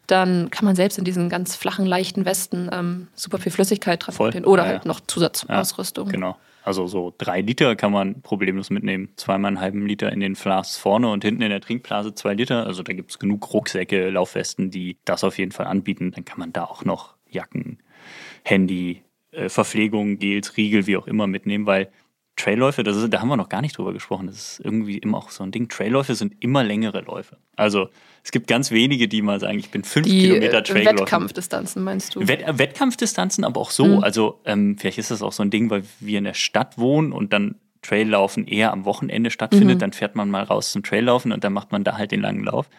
Dann kann man selbst in diesen ganz flachen, leichten Westen ähm, super viel Flüssigkeit transportieren. Oder ja, halt ja. noch Zusatzausrüstung. Genau. Also so drei Liter kann man problemlos mitnehmen. Zweimal einen halben Liter in den Flasks vorne und hinten in der Trinkblase zwei Liter. Also da gibt es genug Rucksäcke, Laufwesten, die das auf jeden Fall anbieten. Dann kann man da auch noch Jacken, Handy, äh, Verpflegung, Gels, Riegel, wie auch immer mitnehmen, weil Trailläufe, das ist, da haben wir noch gar nicht drüber gesprochen. Das ist irgendwie immer auch so ein Ding. Trailläufe sind immer längere Läufe. Also es gibt ganz wenige, die mal sagen, ich bin fünf Die Kilometer äh, Trail gelaufen. Wettkampfdistanzen meinst du? Wett äh, Wettkampfdistanzen, aber auch so. Mhm. Also ähm, vielleicht ist das auch so ein Ding, weil wir in der Stadt wohnen und dann Traillaufen eher am Wochenende stattfindet. Mhm. Dann fährt man mal raus zum Traillaufen und dann macht man da halt den langen Lauf.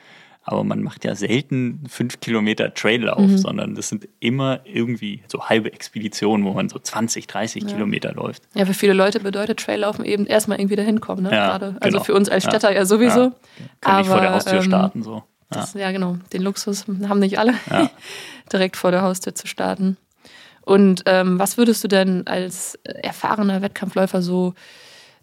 Aber man macht ja selten fünf Kilometer Traillauf, Mhm. sondern das sind immer irgendwie so halbe Expeditionen, wo man so 20, 30 Kilometer läuft. Ja, für viele Leute bedeutet Traillaufen eben erstmal irgendwie dahin kommen, ne? Ja, Gerade. Also genau. für uns als Ja. Städter ja, sowieso. Ja. Können nicht vor der Aber, Haustür ähm, starten. So. Ja. Das, ja. genau. Den Luxus haben nicht alle, Ja. direkt vor der Haustür zu starten. Und ähm, was würdest du denn als äh, erfahrener Wettkampfläufer so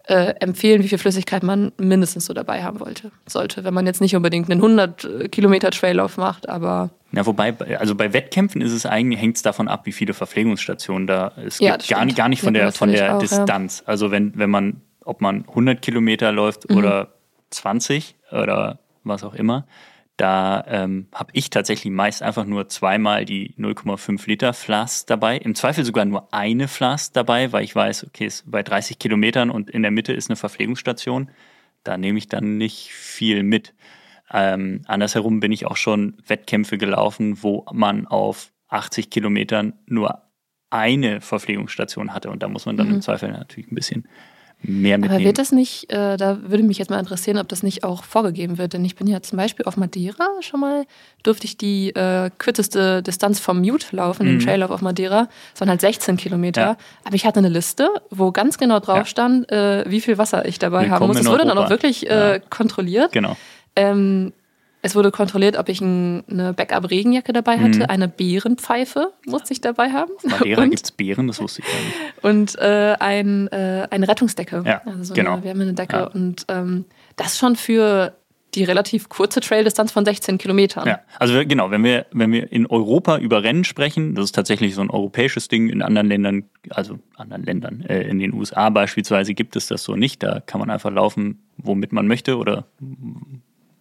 äh, empfehlen, wie viel Flüssigkeit man mindestens so dabei haben wollte, sollte, wenn man jetzt nicht unbedingt einen 100 Kilometer Traillauf macht, aber Ja, wobei, bei- also bei Wettkämpfen ist es eigentlich, hängt es davon ab, wie viele Verpflegungsstationen da es Ja, gibt. Gar, stimmt. gar nicht von Ja, der, von der auch, ja. Distanz. Also wenn, wenn man, ob man 100 Kilometer läuft Mhm. oder 20 oder was auch immer, da ähm, habe ich tatsächlich meist einfach nur zweimal die 0,5 Liter Flask dabei. Im Zweifel sogar nur eine Flask dabei, weil ich weiß, okay, es ist bei 30 Kilometern und in der Mitte ist eine Verpflegungsstation. Da nehme ich dann nicht viel mit. Ähm, andersherum bin ich auch schon Wettkämpfe gelaufen, wo man auf 80 Kilometern nur eine Verpflegungsstation hatte. Und da muss man dann im Zweifel natürlich ein bisschen mehr mitnehmen. Mhm. Aber wird das nicht, äh, da würde mich jetzt mal interessieren, ob das nicht auch vorgegeben wird. Denn ich bin ja zum Beispiel auf Madeira schon mal, durfte ich die äh, kürzeste Distanz vom Mute laufen, den Traillauf auf Madeira. Das waren halt 16 Kilometer. Mhm. Ja. Aber ich hatte eine Liste, wo ganz genau drauf Ja. stand, äh, wie viel Wasser ich dabei haben Willkommen muss. Das in wurde dann auch wirklich äh, kontrolliert. genau. Ähm, es wurde kontrolliert, ob ich ein, eine Backup-Regenjacke dabei hatte, Mhm. eine Bärenpfeife musste ich dabei haben. Madeira Und- gibt es Beeren, das wusste ich gar nicht. und äh, ein, äh, eine Rettungsdecke. Ja, also so genau. eine wärmende Decke. Ja. Und ähm, das schon für die relativ kurze Traildistanz von 16 Kilometern. Ja, also genau, wenn wir, wenn wir in Europa über Rennen sprechen, das ist tatsächlich so ein europäisches Ding, in anderen Ländern, also anderen Ländern, äh, in den USA beispielsweise gibt es das so nicht. Da kann man einfach laufen, womit man möchte oder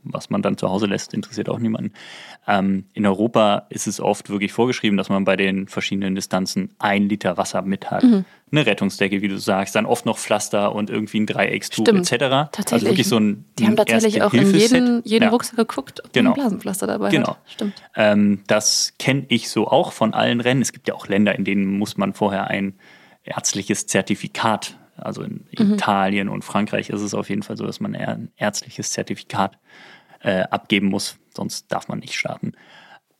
was man dann zu Hause lässt, interessiert auch niemanden. Ähm, in Europa ist es oft wirklich vorgeschrieben, dass man bei den verschiedenen Distanzen ein Liter Wasser mit hat. Mhm. Eine Rettungsdecke, wie du sagst, dann oft noch Pflaster und irgendwie ein Dreieckstuch Stimmt. etc. Also Tatsächlich. wirklich so ein Die haben tatsächlich auch in jeden, jeden Ja. Rucksack geguckt, ob Genau. ein Blasenpflaster dabei Genau. hat. Stimmt. Ähm, das kenne ich so auch von allen Rennen. Es gibt ja auch Länder, in denen muss man vorher ein ärztliches Zertifikat, also in Italien und Frankreich ist es auf jeden Fall so, dass man ein ärztliches Zertifikat äh, abgeben muss, sonst darf man nicht starten.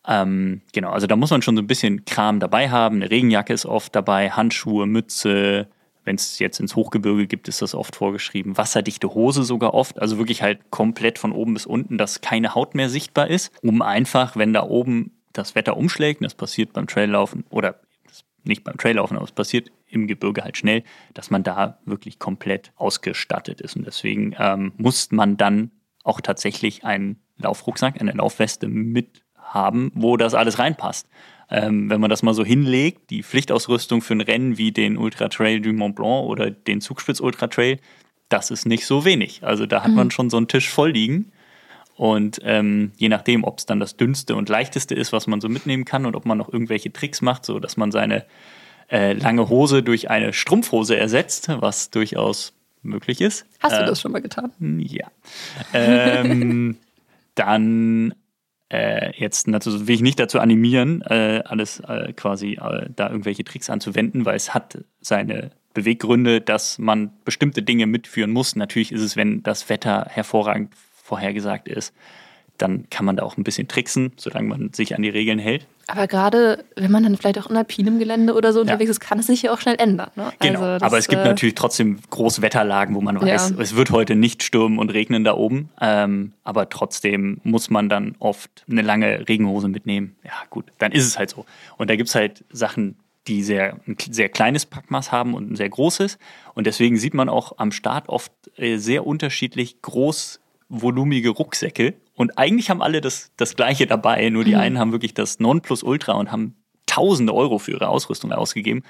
Ähm, genau, also da muss man schon so ein bisschen Kram dabei haben. Eine Regenjacke ist oft dabei, Handschuhe, Mütze. Wenn es jetzt ins Hochgebirge gibt, ist das oft vorgeschrieben. Wasserdichte Hose sogar oft, also wirklich halt komplett von oben bis unten, dass keine Haut mehr sichtbar ist, um einfach, wenn da oben das Wetter umschlägt, das passiert beim Traillaufen oder nicht beim Traillaufen, aber es passiert im Gebirge halt schnell, dass man da wirklich komplett ausgestattet ist. Und deswegen ähm, muss man dann auch tatsächlich einen Laufrucksack, eine Laufweste mit haben, wo das alles reinpasst. Ähm, wenn man das mal so hinlegt, die Pflichtausrüstung für ein Rennen wie den Ultra Trail du Mont Blanc oder den Zugspitz Ultra Trail, das ist nicht so wenig. Also da hat man schon so einen Tisch voll liegen. Und ähm, je nachdem, ob es dann das dünnste und leichteste ist, was man so mitnehmen kann und ob man noch irgendwelche Tricks macht, so dass man seine äh, lange Hose durch eine Strumpfhose ersetzt, was durchaus möglich ist. Hast du Äh, das schon mal getan? ja. Ähm, dann äh, jetzt natürlich will ich nicht dazu animieren, äh, alles äh, quasi äh, da irgendwelche Tricks anzuwenden, weil es hat seine Beweggründe, dass man bestimmte Dinge mitführen muss. Natürlich ist es, wenn das Wetter hervorragend vorhergesagt ist, dann kann man da auch ein bisschen tricksen, solange man sich an die Regeln hält. Aber gerade wenn man dann vielleicht auch in alpinem Gelände oder so unterwegs ja. ist, kann es sich ja auch schnell ändern. Ne? Genau, also das, aber es gibt äh, natürlich trotzdem Großwetterlagen, wo man weiß, ja. es wird heute nicht stürmen und regnen da oben. Ähm, aber trotzdem muss man dann oft eine lange Regenhose mitnehmen. Ja gut, dann ist es halt so. Und da gibt es halt Sachen, die sehr, ein sehr kleines Packmaß haben und ein sehr großes. Und deswegen sieht man auch am Start oft äh, sehr unterschiedlich großvolumige Rucksäcke. Und eigentlich haben alle das, das Gleiche dabei, nur die mhm. einen haben wirklich das Nonplusultra und haben tausende Euro für ihre Ausrüstung ausgegeben.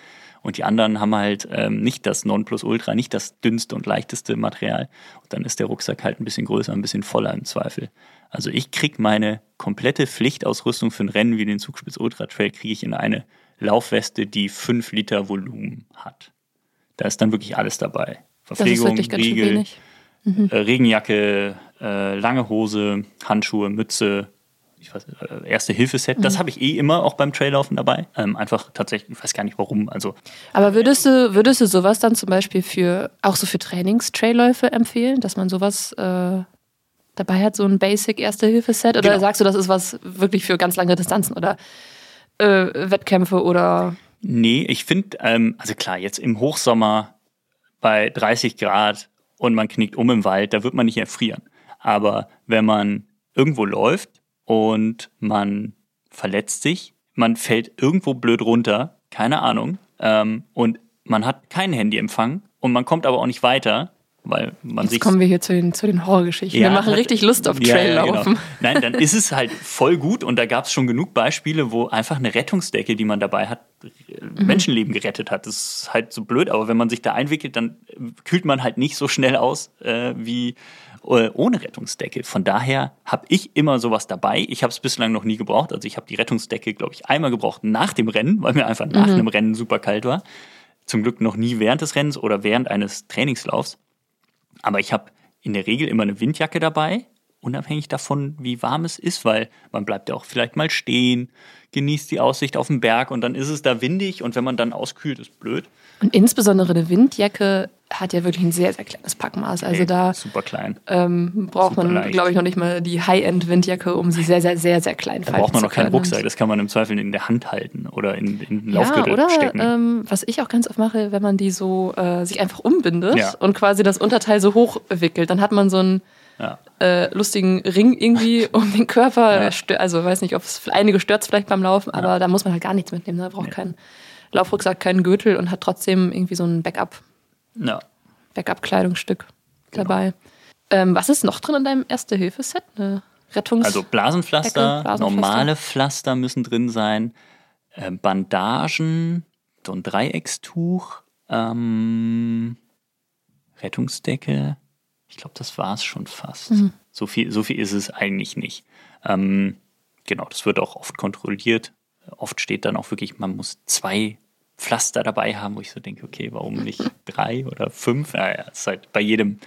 Und die anderen haben halt ähm, nicht das Nonplusultra, nicht das dünnste und leichteste Material. Und dann ist der Rucksack halt ein bisschen größer, ein bisschen voller im Zweifel. Also ich kriege meine komplette Pflichtausrüstung für ein Rennen wie den Zugspitz Ultra Trail kriege ich in eine Laufweste, die 5 Liter Volumen hat. Da ist dann wirklich alles dabei. Verpflegung, Riegel, mhm. äh, Regenjacke, äh, lange Hose, Handschuhe, Mütze, ich weiß, äh, erste Hilfeset. Mhm. Das habe ich eh immer auch beim Traillaufen dabei. Ähm, einfach tatsächlich, ich weiß gar nicht warum. Also, Aber würdest du, würdest du sowas dann zum Beispiel für auch so für Trainings-Trailläufe empfehlen, dass man sowas äh, dabei hat, so ein Basic Erste Hilfeset? Oder genau. sagst du, das ist was wirklich für ganz lange Distanzen oder äh, Wettkämpfe oder? Nee, ich finde, ähm, also klar, jetzt im Hochsommer bei 30 Grad und man knickt um im Wald, da wird man nicht erfrieren. Aber wenn man irgendwo läuft und man verletzt sich, man fällt irgendwo blöd runter, keine Ahnung, ähm, und man hat keinen Handyempfang und man kommt aber auch nicht weiter, weil man Jetzt sich. kommen wir hier zu den, zu den Horrorgeschichten. Ja, wir machen richtig Lust auf Traillaufen. Ja, genau. Nein, dann ist es halt voll gut und da gab es schon genug Beispiele, wo einfach eine Rettungsdecke, die man dabei hat, mhm. Menschenleben gerettet hat. Das ist halt so blöd, aber wenn man sich da einwickelt, dann kühlt man halt nicht so schnell aus äh, wie äh, ohne Rettungsdecke. Von daher habe ich immer sowas dabei. Ich habe es bislang noch nie gebraucht. Also ich habe die Rettungsdecke, glaube ich, einmal gebraucht nach dem Rennen, weil mir einfach nach mhm. einem Rennen super kalt war. Zum Glück noch nie während des Rennens oder während eines Trainingslaufs. Aber ich habe in der Regel immer eine Windjacke dabei, unabhängig davon, wie warm es ist, weil man bleibt ja auch vielleicht mal stehen, genießt die Aussicht auf den Berg und dann ist es da windig und wenn man dann auskühlt, ist blöd. Und insbesondere eine Windjacke hat ja wirklich ein sehr, sehr kleines Packmaß. Also hey, da super klein. Ähm, braucht super man, glaube ich, noch nicht mal die High-End-Windjacke, um sie sehr, sehr, sehr, sehr klein da braucht man noch keinen Rucksack, das kann man im Zweifel in der Hand halten oder in, in den ja, Laufgürtel oder, stecken. Ähm, was ich auch ganz oft mache, wenn man die so äh, sich einfach umbindet ja. und quasi das Unterteil so hochwickelt, dann hat man so einen ja. äh, lustigen Ring irgendwie um den Körper. Ja. Also weiß nicht, ob es einige stört vielleicht beim Laufen, aber da muss man halt gar nichts mitnehmen. Da ne? braucht nee. keinen Laufrucksack, keinen Gürtel und hat trotzdem irgendwie so ein Backup. Ja. Backup-Kleidungsstück genau. dabei. Ähm, was ist noch drin in deinem Erste-Hilfe-Set? Eine Rettungs Also Blasenpflaster, Blasenpflaster, normale Pflaster müssen drin sein, äh, Bandagen, so ein Dreieckstuch, ähm, Rettungsdecke. Ich glaube, das war es schon fast. Mhm. So, viel, so viel ist es eigentlich nicht. Ähm, genau, das wird auch oft kontrolliert. Oft steht dann auch wirklich, man muss zwei Pflaster dabei haben, wo ich so denke, okay, warum nicht drei oder fünf? Naja, es ist halt bei jedem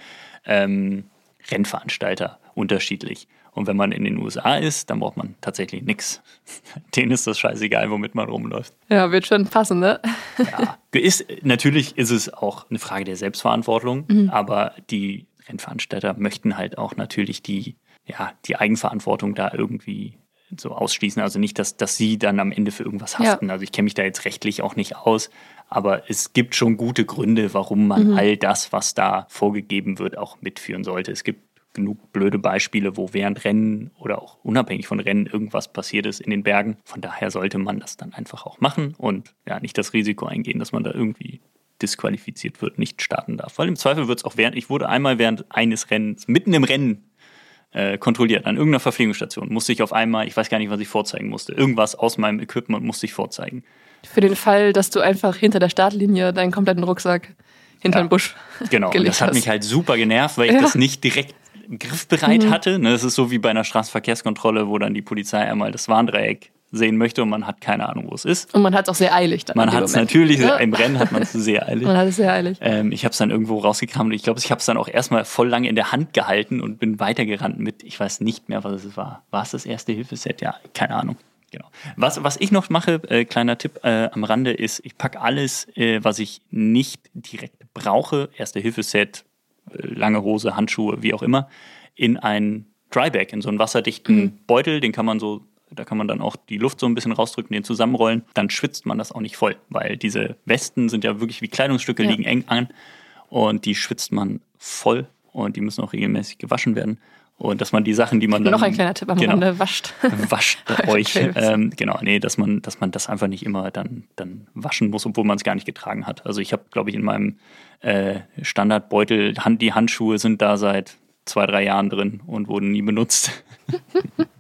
ähm, Rennveranstalter unterschiedlich. Und wenn man in den USA ist, dann braucht man tatsächlich nichts. Denen ist das scheißegal, womit man rumläuft. Ja, wird schon passen, ne? ja, ist, natürlich ist es auch eine Frage der Selbstverantwortung, mhm. aber die Rennveranstalter möchten halt auch natürlich die, ja, die Eigenverantwortung da irgendwie so ausschließen. Also nicht, dass, dass sie dann am Ende für irgendwas haften. Ja. Also ich kenne mich da jetzt rechtlich auch nicht aus, aber es gibt schon gute Gründe, warum man mhm. all das, was da vorgegeben wird, auch mitführen sollte. Es gibt genug blöde Beispiele, wo während Rennen oder auch unabhängig von Rennen irgendwas passiert ist in den Bergen. Von daher sollte man das dann einfach auch machen und ja nicht das Risiko eingehen, dass man da irgendwie disqualifiziert wird, nicht starten darf. Weil im Zweifel wird es auch während, ich wurde einmal während eines Rennens, mitten im Rennen äh, kontrolliert. An irgendeiner Verpflegungsstation musste ich auf einmal, ich weiß gar nicht, was ich vorzeigen musste. Irgendwas aus meinem Equipment musste ich vorzeigen. Für den Fall, dass du einfach hinter der Startlinie deinen kompletten Rucksack hinter ja, den Busch. Genau, und das hat hast. mich halt super genervt, weil ich ja. das nicht direkt griffbereit mhm. hatte. Ne, das ist so wie bei einer Straßenverkehrskontrolle, wo dann die Polizei einmal das Warndreieck sehen möchte und man hat keine Ahnung, wo es ist. Und man hat es auch sehr eilig dann. Man hat es natürlich, ja. im Rennen hat man es sehr eilig. Man hat es sehr eilig. Ähm, ich habe es dann irgendwo rausgekramt und ich glaube, ich habe es dann auch erstmal voll lange in der Hand gehalten und bin weitergerannt mit, ich weiß nicht mehr, was es war. War es das erste Hilfeset? Ja, keine Ahnung. Genau. Was, was ich noch mache, äh, kleiner Tipp äh, am Rande, ist, ich packe alles, äh, was ich nicht direkt brauche, Erste-Hilfe-Set, äh, lange Hose, Handschuhe, wie auch immer, in ein Dryback, in so einen wasserdichten mhm. Beutel, den kann man so, da kann man dann auch die Luft so ein bisschen rausdrücken, den zusammenrollen, dann schwitzt man das auch nicht voll, weil diese Westen sind ja wirklich wie Kleidungsstücke, ja. liegen eng an und die schwitzt man voll und die müssen auch regelmäßig gewaschen werden. Und dass man die Sachen, die man dann. Noch ein kleiner Tipp am genau, Rande, wascht. Wascht euch. Ähm, genau, nee, dass man, dass man das einfach nicht immer dann, dann waschen muss, obwohl man es gar nicht getragen hat. Also ich habe, glaube ich, in meinem äh, Standardbeutel, Hand, die Handschuhe sind da seit zwei, drei Jahren drin und wurden nie benutzt.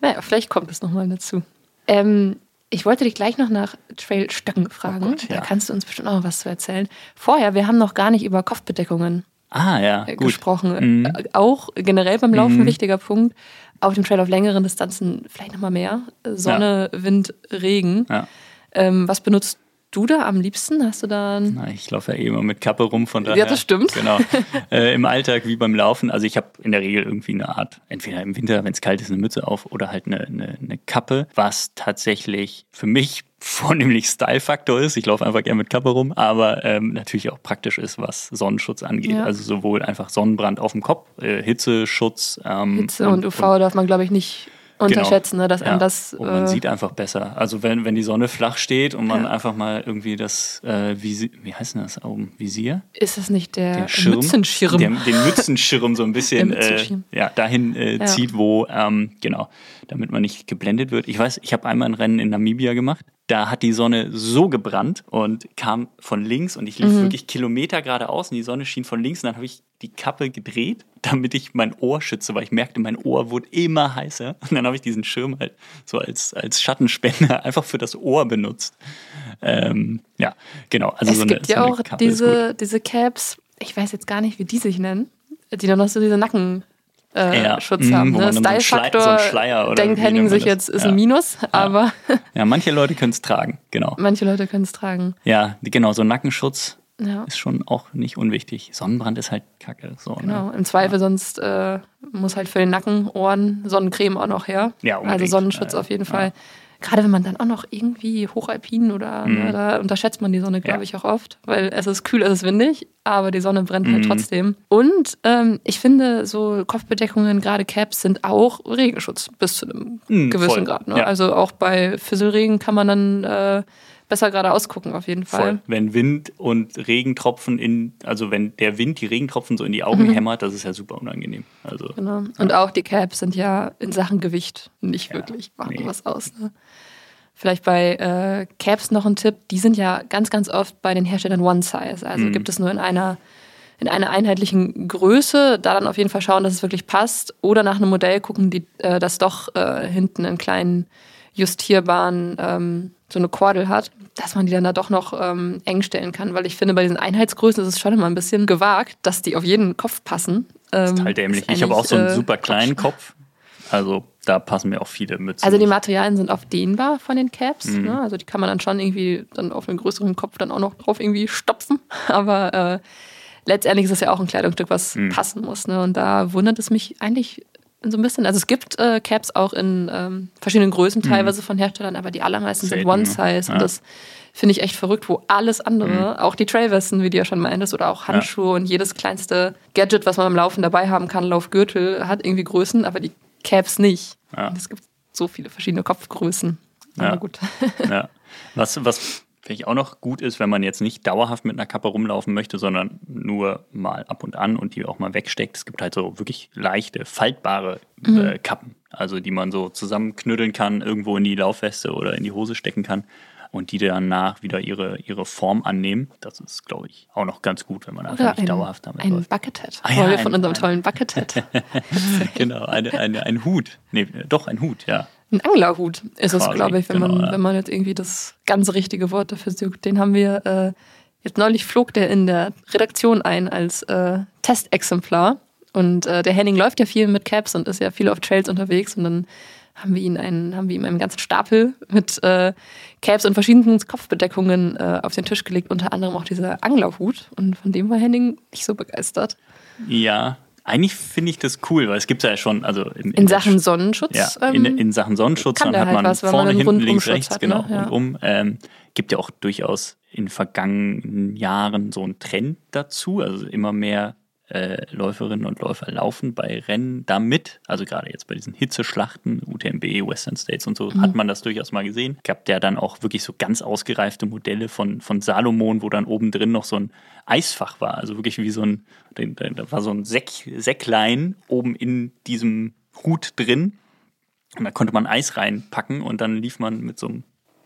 naja, vielleicht kommt es nochmal dazu. Ähm, ich wollte dich gleich noch nach Trailstöcken fragen. Oh Gott, ja. Da kannst du uns bestimmt auch noch was zu erzählen. Vorher, wir haben noch gar nicht über Kopfbedeckungen ah, ja, äh, gesprochen. Mhm. Äh, auch generell beim Laufen mhm. wichtiger Punkt. Auf dem Trail auf längeren Distanzen vielleicht nochmal mehr. Sonne, ja. Wind, Regen. Ja. Ähm, was benutzt du da am liebsten? Hast du da Na, Ich laufe ja eh immer mit Kappe rum, von daher. Ja, das stimmt. Genau. Äh, Im Alltag wie beim Laufen. Also ich habe in der Regel irgendwie eine Art, entweder im Winter, wenn es kalt ist, eine Mütze auf oder halt eine, eine, eine Kappe, was tatsächlich für mich vornehmlich Style-Faktor ist. Ich laufe einfach gerne mit Kappe rum, aber ähm, natürlich auch praktisch ist, was Sonnenschutz angeht. Ja. Also sowohl einfach Sonnenbrand auf dem Kopf, äh, Hitzeschutz. Ähm, Hitze und, und UV und, darf man, glaube ich, nicht unterschätzen, genau. ne, dass ja. das. Und man äh, sieht einfach besser. Also wenn, wenn die Sonne flach steht und man ja. einfach mal irgendwie das äh, Visier, wie heißt denn das oben? Visier? Ist das nicht der, der Schirm, Mützenschirm? Der, den Mützenschirm so ein bisschen äh, ja, dahin äh, zieht, wo, ähm, genau, damit man nicht geblendet wird. Ich weiß, ich habe einmal ein Rennen in Namibia gemacht da hat die Sonne so gebrannt und kam von links und ich lief mhm. wirklich Kilometer geradeaus und die Sonne schien von links und dann habe ich die Kappe gedreht, damit ich mein Ohr schütze, weil ich merkte, mein Ohr wurde immer heißer und dann habe ich diesen Schirm halt so als, als Schattenspender einfach für das Ohr benutzt. Ähm, ja, genau. Also es so gibt eine, ja so auch diese, diese Caps, ich weiß jetzt gar nicht, wie die sich nennen, die dann noch so diese Nacken äh, ja. Schutz haben. Mhm, ne? Style-Faktor, so denkt Henning sich jetzt, ist ja. ein Minus, aber... ja, manche Leute können es tragen, genau. Manche Leute können es tragen. Ja, genau, so Nackenschutz ja. ist schon auch nicht unwichtig. Sonnenbrand ist halt kacke. So, ne? genau, ne? im Zweifel sonst äh, muss halt für den Nacken, Ohren Sonnencreme auch noch her. Ja, unbedingt. Also Sonnenschutz auf jeden Fall gerade wenn man dann auch noch irgendwie hochalpin oder mhm. ne, da unterschätzt man die Sonne, glaube ja. ich, auch oft, weil es ist kühl, es ist windig, aber die Sonne brennt halt mhm. halt trotzdem. Und ähm, ich finde, so Kopfbedeckungen, gerade Caps, sind auch Regenschutz bis zu einem mhm, gewissen voll. Grad. Ne? Ja. Also auch bei Fisselregen kann man dann äh, besser gerade ausgucken, auf jeden Fall. Voll. Wenn Wind und Regentropfen in, also wenn der Wind die Regentropfen so in die Augen mhm. hämmert, das ist ja super unangenehm. Also, genau. Und ja. auch die Caps sind ja in Sachen Gewicht nicht ja, wirklich, machen nee. was aus. Ne? Vielleicht bei äh, Caps noch ein Tipp, die sind ja ganz, ganz oft bei den Herstellern One Size. Also mhm. gibt es nur in einer in einer einheitlichen Größe, da dann auf jeden Fall schauen, dass es wirklich passt. Oder nach einem Modell gucken, die äh, das doch äh, hinten einen kleinen justierbaren ähm, so eine Kordel hat, dass man die dann da doch noch ähm, eng stellen kann. Weil ich finde, bei diesen Einheitsgrößen ist es schon immer ein bisschen gewagt, dass die auf jeden Kopf passen. das ist halt dämlich. Ich habe auch so einen äh, super kleinen Kopf. Also da passen mir auch viele Mützen. Also die Materialien sind oft dehnbar von den Caps. Mhm. Ne? Also die kann man dann schon irgendwie dann auf einen größeren Kopf dann auch noch drauf irgendwie stopfen. Aber äh, letztendlich ist es ja auch ein Kleidungsstück, was mhm. passen muss. Ne? Und da wundert es mich eigentlich so ein bisschen. Also es gibt äh, Caps auch in ähm, verschiedenen Größen mhm. teilweise mhm. von Herstellern, aber die allermeisten Selten, sind One Size. Ja. Und das finde ich echt verrückt, wo alles andere, mhm. auch die Trailwesten, wie du ja schon meintest, oder auch Handschuhe ja. und jedes kleinste Gadget, was man beim Laufen dabei haben kann, Laufgürtel, hat irgendwie Größen, aber die Caps nicht. Ja. Es gibt so viele verschiedene Kopfgrößen. Aber ja. gut. ja. Was, was Finde ich auch noch gut ist, wenn man jetzt nicht dauerhaft mit einer Kappe rumlaufen möchte, sondern nur mal ab und an und die auch mal wegsteckt. Es gibt halt so wirklich leichte, faltbare äh, mhm. Kappen, also die man so zusammenknütteln kann, irgendwo in die Laufweste oder in die Hose stecken kann und die danach wieder ihre, ihre Form annehmen. Das ist, glaube ich, auch noch ganz gut, wenn man einfach nicht ein, dauerhaft damit ein läuft. Buckethead. Ah, ja, ein, von unserem tollen Buckethead. genau, eine, eine, ein Hut. Nee, doch, ein Hut, ja. Ein Anglerhut ist Quasi, es, glaube ich, wenn, genau, man, ja. wenn man jetzt irgendwie das ganz richtige Wort dafür sucht. Den haben wir, äh, jetzt neulich flog der in der Redaktion ein als äh, Testexemplar. Und äh, der Henning läuft ja viel mit Caps und ist ja viel auf Trails unterwegs. Und dann haben wir, ihn einen, haben wir ihm einen ganzen Stapel mit äh, Caps und verschiedenen Kopfbedeckungen äh, auf den Tisch gelegt, unter anderem auch dieser Anglerhut. Und von dem war Henning nicht so begeistert. Ja, eigentlich finde ich das cool, weil es gibt ja schon, also in, in, in Sachen Sonnenschutz. Ja, in, ähm, in, Sachen Sonnenschutz, dann hat halt man was, vorne, man hinten, links, rechts, hat, genau, ne? ja. rundum. Ähm, gibt ja auch durchaus in vergangenen Jahren so einen Trend dazu, also immer mehr äh, Läuferinnen und Läufer laufen bei Rennen damit. Also gerade jetzt bei diesen Hitzeschlachten, UTMB, Western States und so, mhm. hat man das durchaus mal gesehen. Gab ja dann auch wirklich so ganz ausgereifte Modelle von, von Salomon, wo dann oben drin noch so ein Eisfach war. Also wirklich wie so ein, da war so ein Säck, Säcklein oben in diesem Hut drin. Und da konnte man Eis reinpacken und dann lief man mit so einem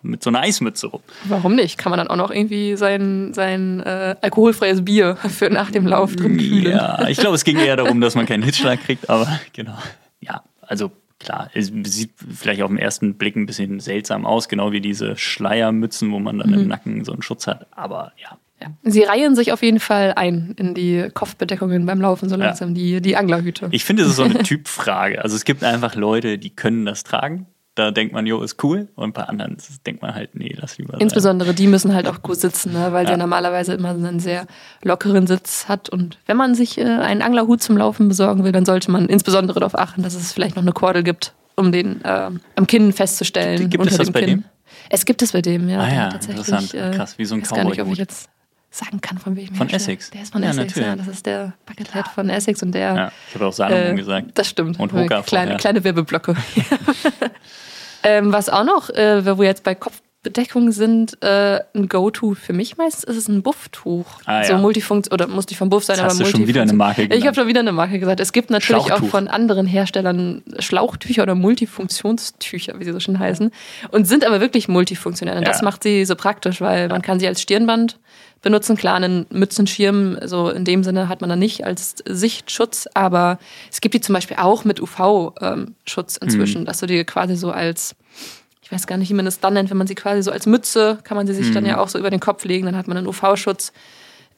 mit so einer Eismütze rum. Warum nicht? Kann man dann auch noch irgendwie sein, sein äh, alkoholfreies Bier für nach dem Lauf drin kühlen? Ja, ich glaube, es ging eher darum, dass man keinen Hitzschlag kriegt, aber genau. Ja, also klar, es sieht vielleicht auf den ersten Blick ein bisschen seltsam aus, genau wie diese Schleiermützen, wo man dann mhm. im Nacken so einen Schutz hat, aber ja. Ja. Sie reihen sich auf jeden Fall ein in die Kopfbedeckungen beim Laufen, so langsam ja. die, die Anglerhüte. Ich finde, es ist so eine Typfrage. Also es gibt einfach Leute, die können das tragen da denkt man, jo, ist cool. Und bei anderen denkt man halt, nee, lass lieber. Insbesondere sein. die müssen halt auch gut sitzen, ne? weil ja. der normalerweise immer einen sehr lockeren Sitz hat. Und wenn man sich äh, einen Anglerhut zum Laufen besorgen will, dann sollte man insbesondere darauf achten, dass es vielleicht noch eine Kordel gibt, um den äh, am Kinn festzustellen. Gibt, gibt es das bei Kinn. dem? Es gibt es bei dem, ja. Ah ja, interessant. Äh, Krass, wie so ein Cowboy. Gar nicht, ob ich jetzt sagen kann, von welchem Von Essex. Der ist von ja, Essex, natürlich. ja. Das ist der Buckethead von Essex und der. Ja, ich habe auch Salomon äh, gesagt. Das stimmt. Und Hoka kleine, kleine Werbeblöcke. Ähm, was auch noch, äh, wo wir jetzt bei Kopfbedeckung sind, äh, ein Go-To für mich meistens ist es ein Bufftuch. Ah, so ja. Multifunktion, oder muss nicht vom Buff sein, Jetzt aber hast du schon wieder eine Marke genannt. Ich habe schon wieder eine Marke gesagt. Es gibt natürlich auch von anderen Herstellern Schlauchtücher oder Multifunktionstücher, wie sie so schön heißen, und sind aber wirklich multifunktionell. Und ja. das macht sie so praktisch, weil man kann sie als Stirnband benutzen. Klar, einen Mützenschirm, so in dem Sinne hat man dann nicht als Sichtschutz, aber es gibt die zum Beispiel auch mit UV-Schutz inzwischen, mhm. dass du die quasi so als, ich weiß gar nicht, wie man das dann nennt, wenn man sie quasi so als Mütze, kann man sie sich mhm. dann ja auch so über den Kopf legen, dann hat man einen UV-Schutz.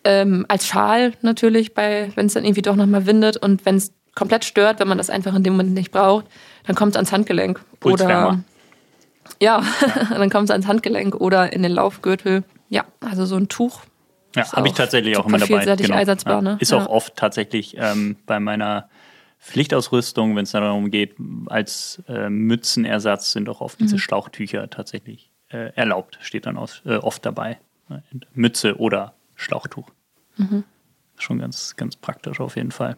Ähm, als Schal natürlich, wenn es dann irgendwie doch nochmal windet und wenn es komplett stört, wenn man das einfach in dem Moment nicht braucht, dann kommt es ans Handgelenk. Oder ja. dann kommt es ans Handgelenk oder in den Laufgürtel. Ja, also so ein Tuch ja, habe ich tatsächlich auch immer dabei. Genau. Einsetzbar, ja. ne? Ist auch oft tatsächlich ähm, bei meiner Pflichtausrüstung, wenn es darum geht, als äh, Mützenersatz sind auch oft mhm. diese Schlauchtücher tatsächlich äh, erlaubt, steht dann aus, äh, oft dabei. Mütze oder Schlauchtuch. Mhm. Schon ganz, ganz praktisch auf jeden Fall.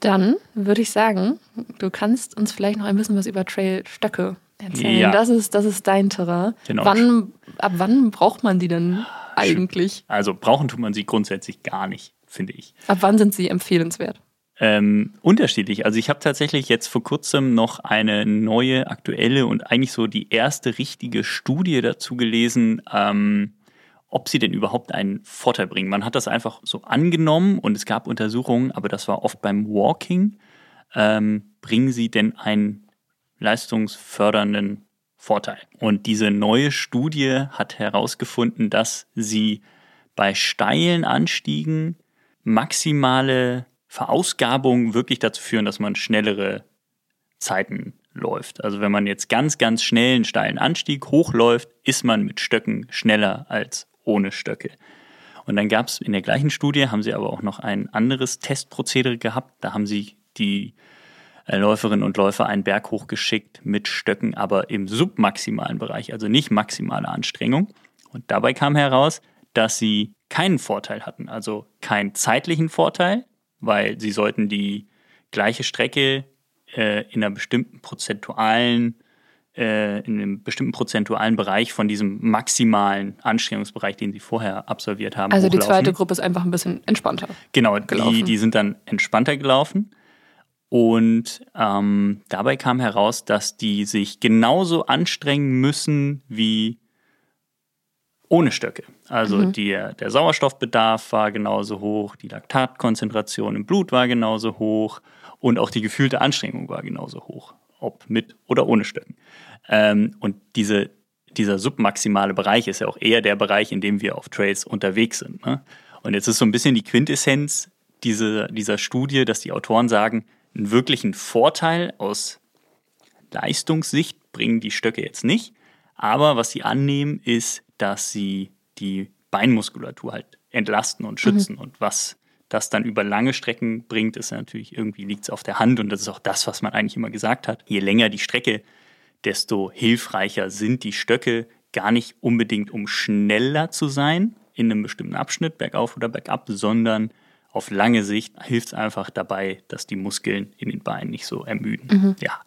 Dann würde ich sagen, du kannst uns vielleicht noch ein bisschen was über Trailstöcke erzählen. Ja. Das, ist, das ist dein Terrain. Genau. Wann, ab wann braucht man die denn eigentlich? Also brauchen tut man sie grundsätzlich gar nicht, finde ich. Ab wann sind sie empfehlenswert? Ähm, unterschiedlich. Also ich habe tatsächlich jetzt vor kurzem noch eine neue, aktuelle und eigentlich so die erste richtige Studie dazu gelesen, ähm, ob sie denn überhaupt einen Vorteil bringen. Man hat das einfach so angenommen und es gab Untersuchungen, aber das war oft beim Walking. Ähm, bringen sie denn einen leistungsfördernden Vorteil. Und diese neue Studie hat herausgefunden, dass sie bei steilen Anstiegen maximale Verausgabungen wirklich dazu führen, dass man schnellere Zeiten läuft. Also wenn man jetzt ganz, ganz schnell einen steilen Anstieg hochläuft, ist man mit Stöcken schneller als ohne Stöcke. Und dann gab es in der gleichen Studie, haben sie aber auch noch ein anderes Testprozedere gehabt. Da haben sie die Läuferinnen und Läufer einen Berg hochgeschickt mit Stöcken, aber im submaximalen Bereich, also nicht maximale Anstrengung. Und dabei kam heraus, dass sie keinen Vorteil hatten, also keinen zeitlichen Vorteil, weil sie sollten die gleiche Strecke äh, in einer bestimmten prozentualen äh, in einem bestimmten prozentualen Bereich von diesem maximalen Anstrengungsbereich, den sie vorher absolviert haben. Also hochlaufen. die zweite Gruppe ist einfach ein bisschen entspannter. Genau, die, die sind dann entspannter gelaufen. Und ähm, dabei kam heraus, dass die sich genauso anstrengen müssen wie ohne Stöcke. Also mhm. der, der Sauerstoffbedarf war genauso hoch, die Laktatkonzentration im Blut war genauso hoch und auch die gefühlte Anstrengung war genauso hoch, ob mit oder ohne Stöcken. Ähm, und diese, dieser submaximale Bereich ist ja auch eher der Bereich, in dem wir auf Trails unterwegs sind. Ne? Und jetzt ist so ein bisschen die Quintessenz diese, dieser Studie, dass die Autoren sagen, einen wirklichen Vorteil aus Leistungssicht bringen die Stöcke jetzt nicht. Aber was sie annehmen, ist, dass sie die Beinmuskulatur halt entlasten und schützen. Mhm. Und was das dann über lange Strecken bringt, ist natürlich irgendwie liegt es auf der Hand und das ist auch das, was man eigentlich immer gesagt hat. Je länger die Strecke, desto hilfreicher sind die Stöcke, gar nicht unbedingt um schneller zu sein in einem bestimmten Abschnitt, bergauf oder bergab, sondern auf lange Sicht hilft es einfach dabei, dass die Muskeln in den Beinen nicht so ermüden. Mhm. Ja.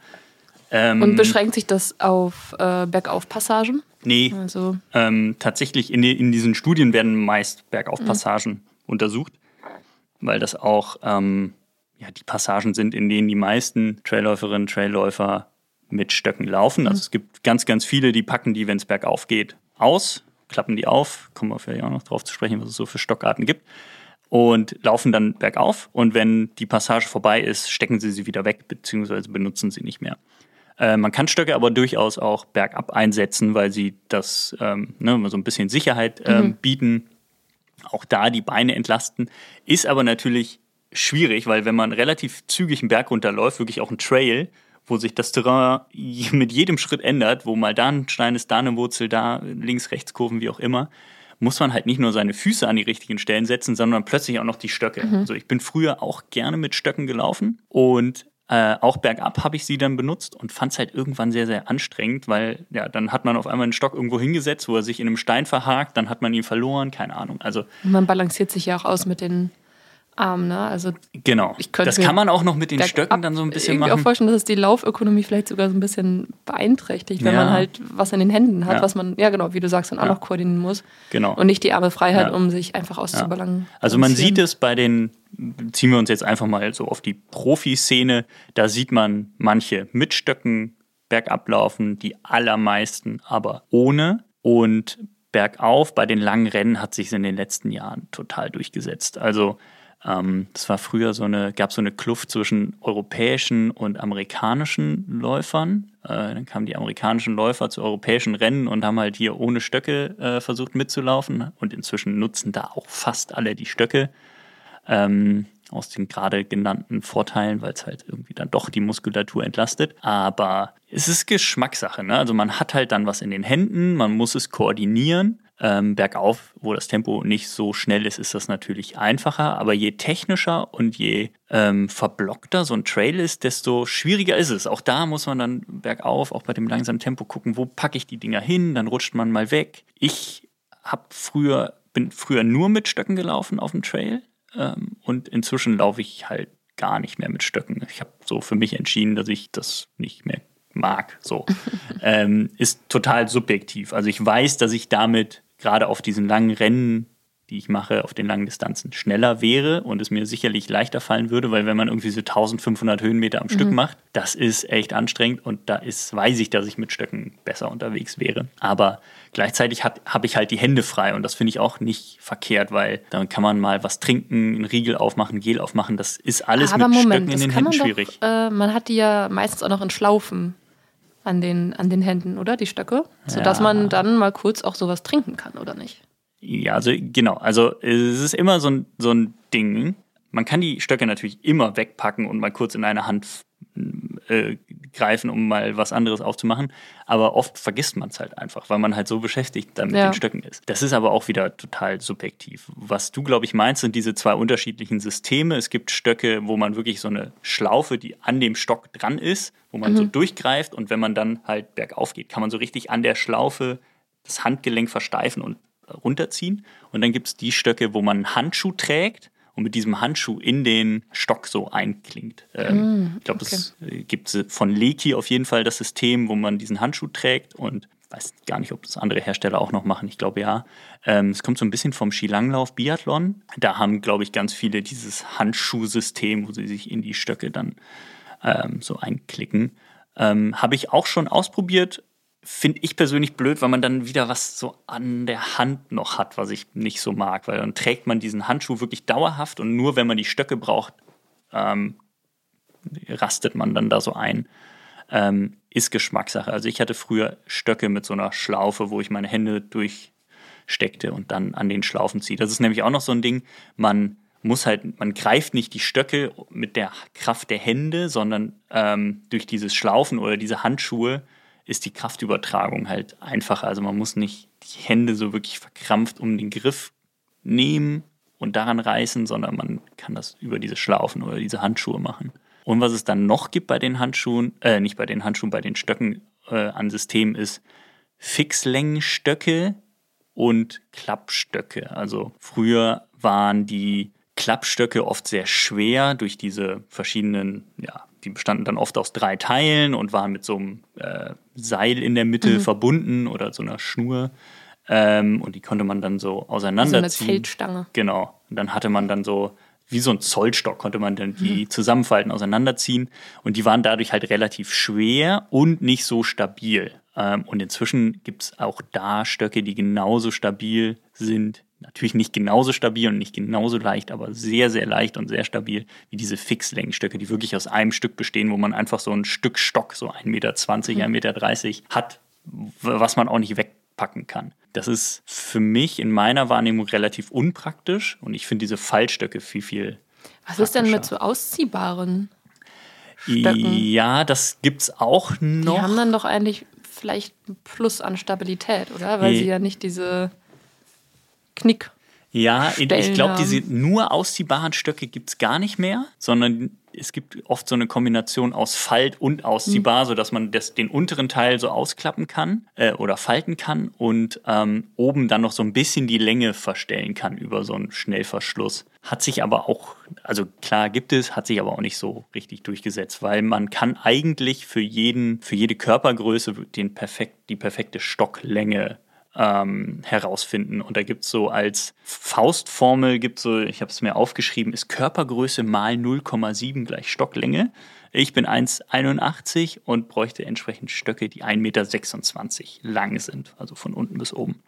Ähm, und beschränkt sich das auf äh, Bergaufpassagen? Nee. Also. Ähm, tatsächlich in, in, diesen Studien werden meist Bergaufpassagen mhm. untersucht, weil das auch ähm, ja, die Passagen sind, in denen die meisten Trailläuferinnen, Trailläufer mit Stöcken laufen. Also mhm. es gibt ganz, ganz viele, die packen die, wenn es bergauf geht, aus, klappen die auf, kommen wir vielleicht auch noch drauf zu sprechen, was es so für Stockarten gibt, und laufen dann bergauf. Und wenn die Passage vorbei ist, stecken sie sie wieder weg, beziehungsweise benutzen sie nicht mehr. Äh, man kann Stöcke aber durchaus auch bergab einsetzen, weil sie das ähm, ne, so ein bisschen Sicherheit ähm, mhm. bieten, auch da die Beine entlasten. Ist aber natürlich schwierig, weil wenn man relativ zügig einen Berg runterläuft, wirklich auch ein Trail, wo sich das Terrain mit jedem Schritt ändert, wo mal da ein Stein ist, da eine Wurzel, da links, rechts Kurven, wie auch immer, muss man halt nicht nur seine Füße an die richtigen Stellen setzen, sondern plötzlich auch noch die Stöcke. Mhm. Also ich bin früher auch gerne mit Stöcken gelaufen und äh, auch bergab habe ich sie dann benutzt und fand es halt irgendwann sehr, sehr anstrengend, weil ja, dann hat man auf einmal einen Stock irgendwo hingesetzt, wo er sich in einem Stein verhakt, dann hat man ihn verloren, keine Ahnung. Also man balanciert sich ja auch aus mit den Arm, ne? Also genau. das kann man auch noch mit den Stöcken dann so ein bisschen machen. Ich mir auch vorstellen, dass es die Laufökonomie vielleicht sogar so ein bisschen beeinträchtigt, wenn ja. man halt was in den Händen hat, ja. was man, ja genau, wie du sagst, dann auch noch koordinieren muss. Genau. Und nicht die Arme frei hat, um sich einfach auszubalancieren. Also man sieht es bei den, ziehen wir uns jetzt einfach mal so auf die Profiszene, da sieht man manche mit Stöcken bergab laufen, die allermeisten aber ohne. Und bergauf bei den langen Rennen hat sich es in den letzten Jahren total durchgesetzt. Also ähm, das war früher so eine, gab so eine Kluft zwischen europäischen und amerikanischen Läufern. Äh, dann kamen die amerikanischen Läufer zu europäischen Rennen und haben halt hier ohne Stöcke äh, versucht mitzulaufen. Und inzwischen nutzen da auch fast alle die Stöcke. Ähm, aus den gerade genannten Vorteilen, weil es halt irgendwie dann doch die Muskulatur entlastet. Aber es ist Geschmackssache. Ne? Also man hat halt dann was in den Händen, man muss es koordinieren. Ähm, bergauf, wo das Tempo nicht so schnell ist, ist das natürlich einfacher. Aber je technischer und je ähm, verblockter so ein Trail ist, desto schwieriger ist es. Auch da muss man dann bergauf, auch bei dem langsamen Tempo gucken, wo packe ich die Dinger hin, dann rutscht man mal weg. Ich habe früher, bin früher nur mit Stöcken gelaufen auf dem Trail ähm, und inzwischen laufe ich halt gar nicht mehr mit Stöcken. Ich habe so für mich entschieden, dass ich das nicht mehr mag. So ähm, ist total subjektiv. Also ich weiß, dass ich damit gerade auf diesen langen Rennen, die ich mache, auf den langen Distanzen schneller wäre und es mir sicherlich leichter fallen würde, weil wenn man irgendwie so 1500 Höhenmeter am mhm. Stück macht, das ist echt anstrengend und da ist, weiß ich, dass ich mit Stöcken besser unterwegs wäre. Aber gleichzeitig habe hab ich halt die Hände frei und das finde ich auch nicht verkehrt, weil dann kann man mal was trinken, einen Riegel aufmachen, Gel aufmachen, das ist alles Aber mit Moment, Stöcken in den Händen schwierig. Doch, äh, man hat die ja meistens auch noch in Schlaufen an den, an den Händen, oder? Die Stöcke? Sodass ja. man dann mal kurz auch sowas trinken kann, oder nicht? Ja, also genau. Also es ist immer so ein, so ein Ding. Man kann die Stöcke natürlich immer wegpacken und mal kurz in eine Hand äh, greifen, um mal was anderes aufzumachen. Aber oft vergisst man es halt einfach, weil man halt so beschäftigt dann mit ja. den Stöcken ist. Das ist aber auch wieder total subjektiv. Was du, glaube ich, meinst, sind diese zwei unterschiedlichen Systeme. Es gibt Stöcke, wo man wirklich so eine Schlaufe, die an dem Stock dran ist, wo man mhm. so durchgreift und wenn man dann halt bergauf geht, kann man so richtig an der Schlaufe das Handgelenk versteifen und runterziehen. Und dann gibt es die Stöcke, wo man einen Handschuh trägt und mit diesem Handschuh in den Stock so einklingt. Ähm, mm, ich glaube, okay. es äh, gibt von Leki auf jeden Fall das System, wo man diesen Handschuh trägt und weiß gar nicht, ob das andere Hersteller auch noch machen. Ich glaube ja. Ähm, es kommt so ein bisschen vom Skilanglauf Biathlon. Da haben, glaube ich, ganz viele dieses Handschuhsystem, wo sie sich in die Stöcke dann ähm, so einklicken. Ähm, Habe ich auch schon ausprobiert finde ich persönlich blöd, weil man dann wieder was so an der Hand noch hat, was ich nicht so mag, weil dann trägt man diesen Handschuh wirklich dauerhaft und nur wenn man die Stöcke braucht, ähm, rastet man dann da so ein. Ähm, ist Geschmackssache. Also ich hatte früher Stöcke mit so einer Schlaufe, wo ich meine Hände durchsteckte und dann an den Schlaufen ziehe. Das ist nämlich auch noch so ein Ding, man muss halt, man greift nicht die Stöcke mit der Kraft der Hände, sondern ähm, durch dieses Schlaufen oder diese Handschuhe ist die Kraftübertragung halt einfacher. Also man muss nicht die Hände so wirklich verkrampft um den Griff nehmen und daran reißen, sondern man kann das über diese Schlaufen oder diese Handschuhe machen. Und was es dann noch gibt bei den Handschuhen, äh, nicht bei den Handschuhen, bei den Stöcken äh, an Systemen ist Fixlängenstöcke und Klappstöcke. Also früher waren die Klappstöcke oft sehr schwer durch diese verschiedenen, ja, die bestanden dann oft aus drei Teilen und waren mit so einem äh, Seil in der Mitte mhm. verbunden oder so einer Schnur. Ähm, und die konnte man dann so auseinanderziehen. So eine Zeltstange. Genau. Und dann hatte man dann so, wie so ein Zollstock, konnte man dann die mhm. zusammenfalten, auseinanderziehen. Und die waren dadurch halt relativ schwer und nicht so stabil. Ähm, und inzwischen gibt es auch da Stöcke, die genauso stabil sind. Natürlich nicht genauso stabil und nicht genauso leicht, aber sehr, sehr leicht und sehr stabil wie diese Fixlängenstöcke, die wirklich aus einem Stück bestehen, wo man einfach so ein Stück Stock, so 1,20 Meter, 1,30 mhm. Meter hat, was man auch nicht wegpacken kann. Das ist für mich in meiner Wahrnehmung relativ unpraktisch und ich finde diese Fallstöcke viel, viel. Was ist denn mit so ausziehbaren Stöcken? Ja, das gibt es auch noch. Die haben dann doch eigentlich vielleicht ein Plus an Stabilität, oder? Weil nee. sie ja nicht diese Knick. Ja, ich glaube, diese nur ausziehbaren Stöcke gibt es gar nicht mehr, sondern es gibt oft so eine Kombination aus Falt und ausziehbar, mhm. sodass man das, den unteren Teil so ausklappen kann äh, oder falten kann und ähm, oben dann noch so ein bisschen die Länge verstellen kann über so einen Schnellverschluss. Hat sich aber auch, also klar gibt es, hat sich aber auch nicht so richtig durchgesetzt, weil man kann eigentlich für jeden, für jede Körpergröße den perfekt, die perfekte Stocklänge ähm, herausfinden. Und da gibt es so als Faustformel, gibt so, ich habe es mir aufgeschrieben, ist Körpergröße mal 0,7 gleich Stocklänge. Ich bin 1,81 und bräuchte entsprechend Stöcke, die 1,26 Meter lang sind, also von unten bis oben.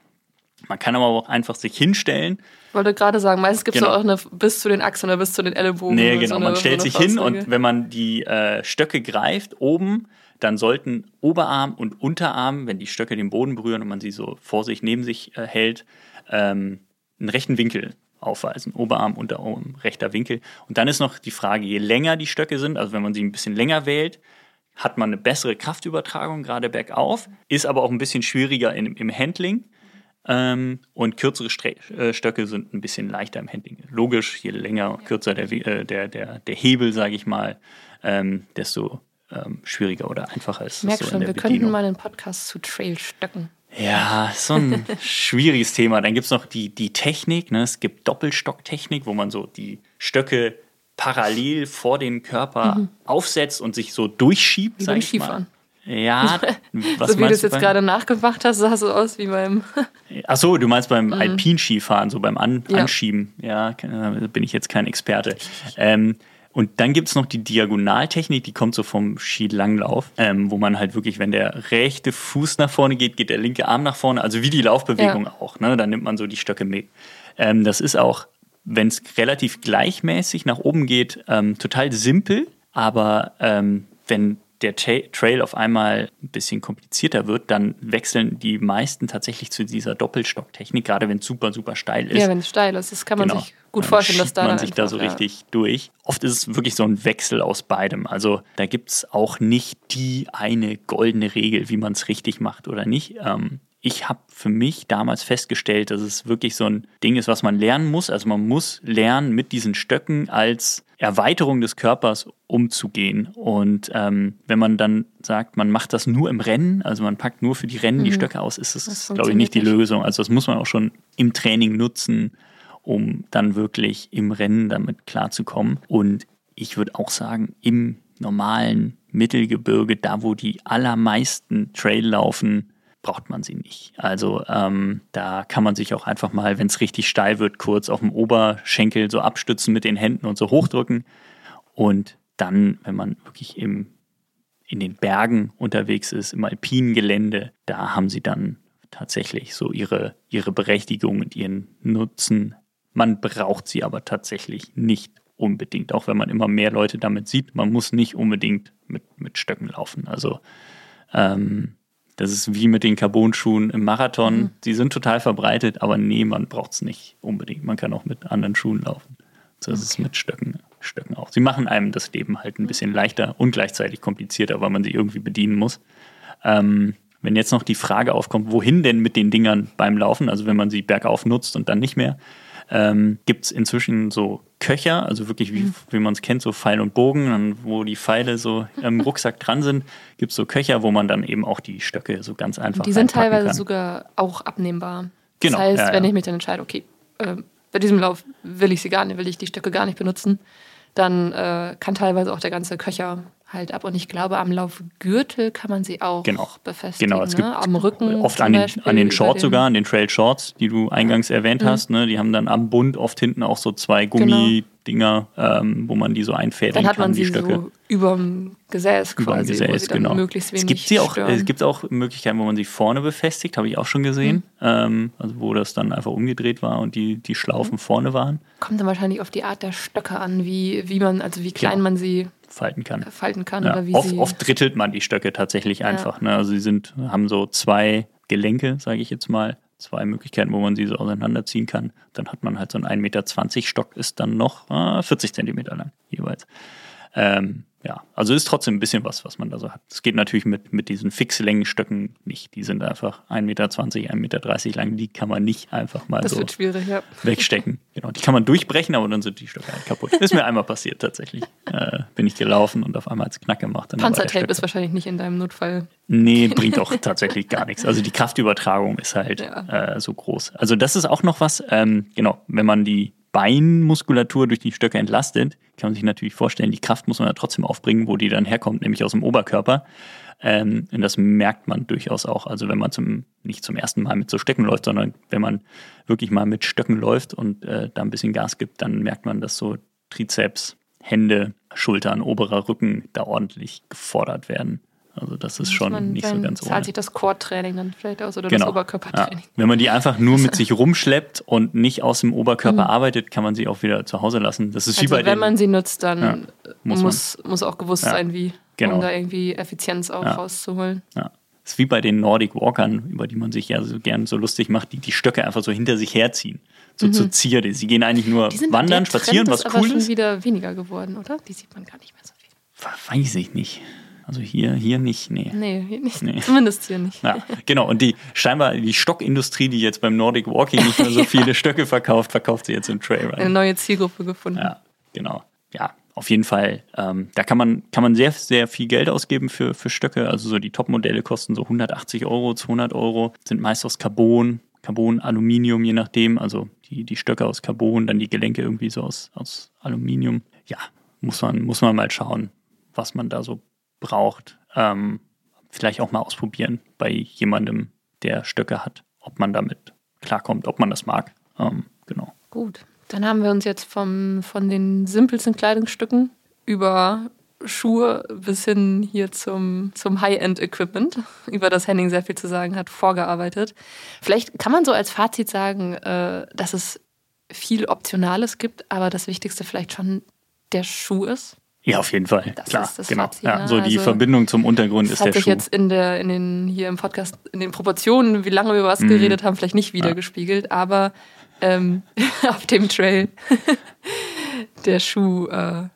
Man kann aber auch einfach sich hinstellen. Ich wollte gerade sagen, meistens gibt es genau. auch eine bis zu den Achseln oder bis zu den Ellenbogen. Nee, genau. So eine, man stellt sich hin und wenn man die äh, Stöcke greift, oben dann sollten Oberarm und Unterarm, wenn die Stöcke den Boden berühren und man sie so vor sich, neben sich äh, hält, ähm, einen rechten Winkel aufweisen. Oberarm, Unterarm, rechter Winkel. Und dann ist noch die Frage, je länger die Stöcke sind, also wenn man sie ein bisschen länger wählt, hat man eine bessere Kraftübertragung, gerade bergauf, ist aber auch ein bisschen schwieriger in, im Handling. Ähm, und kürzere Stre äh, Stöcke sind ein bisschen leichter im Handling. Logisch, je länger, kürzer der, äh, der, der, der Hebel, sage ich mal, ähm, desto ähm, schwieriger oder einfacher ist. Merk so schon, wir Bedienung. könnten mal einen Podcast zu Trailstöcken. Ja, so ein schwieriges Thema. Dann gibt es noch die, die Technik. Ne? Es gibt Doppelstocktechnik, wo man so die Stöcke parallel vor den Körper mhm. aufsetzt und sich so durchschiebt. Wie beim Skifahren. Ja, was so wie du es jetzt gerade nachgemacht hast, sah so aus wie beim. Ach so, du meinst beim mhm. Alpinskifahren, so beim An ja. Anschieben. Ja, bin ich jetzt kein Experte. Ähm, und dann gibt es noch die Diagonaltechnik, die kommt so vom Skilanglauf, ähm, wo man halt wirklich, wenn der rechte Fuß nach vorne geht, geht der linke Arm nach vorne, also wie die Laufbewegung ja. auch. Ne? Dann nimmt man so die Stöcke mit. Ähm, das ist auch, wenn es relativ gleichmäßig nach oben geht, ähm, total simpel, aber ähm, wenn der Trail auf einmal ein bisschen komplizierter wird, dann wechseln die meisten tatsächlich zu dieser Doppelstocktechnik, gerade wenn es super, super steil ist. Ja, wenn es steil ist, das kann man genau. sich gut dann vorstellen, dass da man sich da so ja. richtig durch. Oft ist es wirklich so ein Wechsel aus beidem. Also da gibt es auch nicht die eine goldene Regel, wie man es richtig macht oder nicht. Ähm, ich habe für mich damals festgestellt, dass es wirklich so ein Ding ist, was man lernen muss. Also man muss lernen, mit diesen Stöcken als Erweiterung des Körpers umzugehen. Und ähm, wenn man dann sagt, man macht das nur im Rennen, also man packt nur für die Rennen mhm. die Stöcke aus, ist das, glaube ich, nicht die Lösung. Also das muss man auch schon im Training nutzen, um dann wirklich im Rennen damit klarzukommen. Und ich würde auch sagen, im normalen Mittelgebirge, da wo die allermeisten Trail laufen, braucht man sie nicht. Also ähm, da kann man sich auch einfach mal, wenn es richtig steil wird, kurz auf dem Oberschenkel so abstützen mit den Händen und so hochdrücken. Und dann, wenn man wirklich im, in den Bergen unterwegs ist, im alpinen Gelände, da haben sie dann tatsächlich so ihre, ihre Berechtigung und ihren Nutzen. Man braucht sie aber tatsächlich nicht unbedingt, auch wenn man immer mehr Leute damit sieht. Man muss nicht unbedingt mit, mit Stöcken laufen. Also ähm, das ist wie mit den Carbon-Schuhen im Marathon. Mhm. Die sind total verbreitet, aber nee, man braucht es nicht unbedingt. Man kann auch mit anderen Schuhen laufen. So ist es mit Stöcken, Stöcken auch. Sie machen einem das Leben halt ein bisschen leichter und gleichzeitig komplizierter, weil man sie irgendwie bedienen muss. Ähm, wenn jetzt noch die Frage aufkommt, wohin denn mit den Dingern beim Laufen, also wenn man sie bergauf nutzt und dann nicht mehr, ähm, gibt es inzwischen so Köcher, also wirklich wie, wie man es kennt, so Pfeil und Bogen, dann, wo die Pfeile so im Rucksack dran sind, gibt es so Köcher, wo man dann eben auch die Stöcke so ganz einfach Die sind teilweise kann. sogar auch abnehmbar. Genau, Das heißt, ja, ja. wenn ich mich dann entscheide, okay, äh, bei diesem Lauf will ich sie gar nicht, will ich die Stöcke gar nicht benutzen, dann äh, kann teilweise auch der ganze Köcher halt ab. Und ich glaube, am Laufgürtel kann man sie auch Genau. befestigen. Genau, es gibt ne? Am Rücken. oft an den, Beispiel, an den Shorts den- sogar, an den Trail Shorts, die du eingangs erwähnt hast. Ne? Die haben dann am Bund oft hinten auch so zwei Gummidinger, ähm, wo man die so einfädeln Dann hat kann, man die sie Stöcke. so überm Gesäß Über dem quasi, wo Gesäß, genau. möglichst wenig Es gibt sie auch, stören. es gibt auch Möglichkeiten, wo man sie vorne befestigt, habe ich auch schon gesehen. Mhm. Ähm, also wo das dann einfach umgedreht war und die, die Mhm. Schlaufen vorne waren, Kommt dann wahrscheinlich auf die Art der Stöcke an, wie, wie man, also wie klein Genau. man sie falten kann. falten kann Ja, oder wie oft, sie. oft drittelt man die Stöcke tatsächlich einfach. Ne? Also sie sind, haben so zwei Gelenke, sage ich jetzt mal, zwei Möglichkeiten, wo man sie so auseinanderziehen kann. Dann hat man halt so einen 1,20 Meter Stock, ist dann noch äh, 40 Zentimeter lang jeweils. Ähm, ja, also ist trotzdem ein bisschen was, was man da so hat. Es geht natürlich mit, mit diesen Fixlängenstöcken nicht. Die sind einfach 1,20 Meter, 1,30 Meter lang. Die kann man nicht einfach mal das so ja. wegstecken. Genau, die kann man durchbrechen, aber dann sind die Stöcke halt kaputt. Ist mir einmal passiert tatsächlich. Äh, bin ich gelaufen und auf einmal hat es Knack gemacht. Panzertape ist wahrscheinlich nicht in deinem Notfall. Nee, bringt auch tatsächlich gar nichts. Also die Kraftübertragung ist halt Ja. äh, so groß. Also das ist auch noch was, ähm, genau, wenn man die Beinmuskulatur durch die Stöcke entlastet, kann man sich natürlich vorstellen, die Kraft muss man ja trotzdem aufbringen, wo die dann herkommt, nämlich aus dem Oberkörper. Ähm, und das merkt man durchaus auch. Also wenn man zum, nicht zum ersten Mal mit so Stöcken läuft, sondern wenn man wirklich mal mit Stöcken läuft und äh, da ein bisschen Gas gibt, dann merkt man, dass so Trizeps, Hände, Schultern, oberer Rücken da ordentlich gefordert werden. Also das ist schon man nicht so ganz ohne. zahlt sich das Core-Training dann vielleicht aus oder das Genau. Ja. Oberkörpertraining. Wenn man die einfach nur mit sich rumschleppt und nicht aus dem Oberkörper arbeitet, kann man sie auch wieder zu Hause lassen. Das ist wie Mhm. Also bei wenn den, man sie nutzt, dann Ja, muss muss, muss, auch gewusst Ja, sein, wie, genau. um da irgendwie Effizienz auch Ja. rauszuholen. ja, ist wie bei den Nordic Walkern, über die man sich ja so gern so lustig macht, die die Stöcke einfach so hinter sich herziehen. So zur Zierde. Sie gehen eigentlich nur Mhm. Sind wandern, der Trend spazieren, ist was aber cool schon ist. wieder weniger geworden, oder? Die sieht man gar nicht mehr so viel. Weiß ich nicht. Also hier, hier nicht, nee. Nee, hier nicht. Nee. zumindest hier nicht. Ja, genau. Und die scheinbar die Stockindustrie, die jetzt beim Nordic Walking nicht mehr so viele Stöcke verkauft, verkauft sie jetzt im Trailrunning. Eine neue Zielgruppe gefunden. Ja, genau. Ja, auf jeden Fall. Ähm, da kann man, kann man sehr, sehr viel Geld ausgeben für, für Stöcke. Also so die Top-Modelle kosten so 180 Euro, 200 Euro, sind meist aus Carbon, Carbon, Aluminium, je nachdem. Also die, die Stöcke aus Carbon, dann die Gelenke irgendwie so aus, aus Aluminium. Ja, muss man, muss man mal schauen, was man da so braucht. Ähm, vielleicht auch mal ausprobieren bei jemandem, der Stöcke hat, ob man damit klarkommt, ob man das mag. Ähm, genau. Gut. Dann haben wir uns jetzt vom, von den simpelsten Kleidungsstücken über Schuhe bis hin hier zum, zum High-End-Equipment, über das Henning sehr viel zu sagen hat, vorgearbeitet. Vielleicht kann man so als Fazit sagen, äh, dass es viel Optionales gibt, aber das Wichtigste vielleicht schon der Schuh ist. Ja, auf jeden Fall. Das Klar, ist das genau. Fazit, ja, ne? so die Also, Verbindung zum Untergrund Das ist hat der sich Schuh. jetzt in, der, in den, hier im Podcast, in den Proportionen, wie lange wir über was Mhm. geredet haben, vielleicht nicht wiedergespiegelt, aber ähm, auf dem Trail der Schuh äh,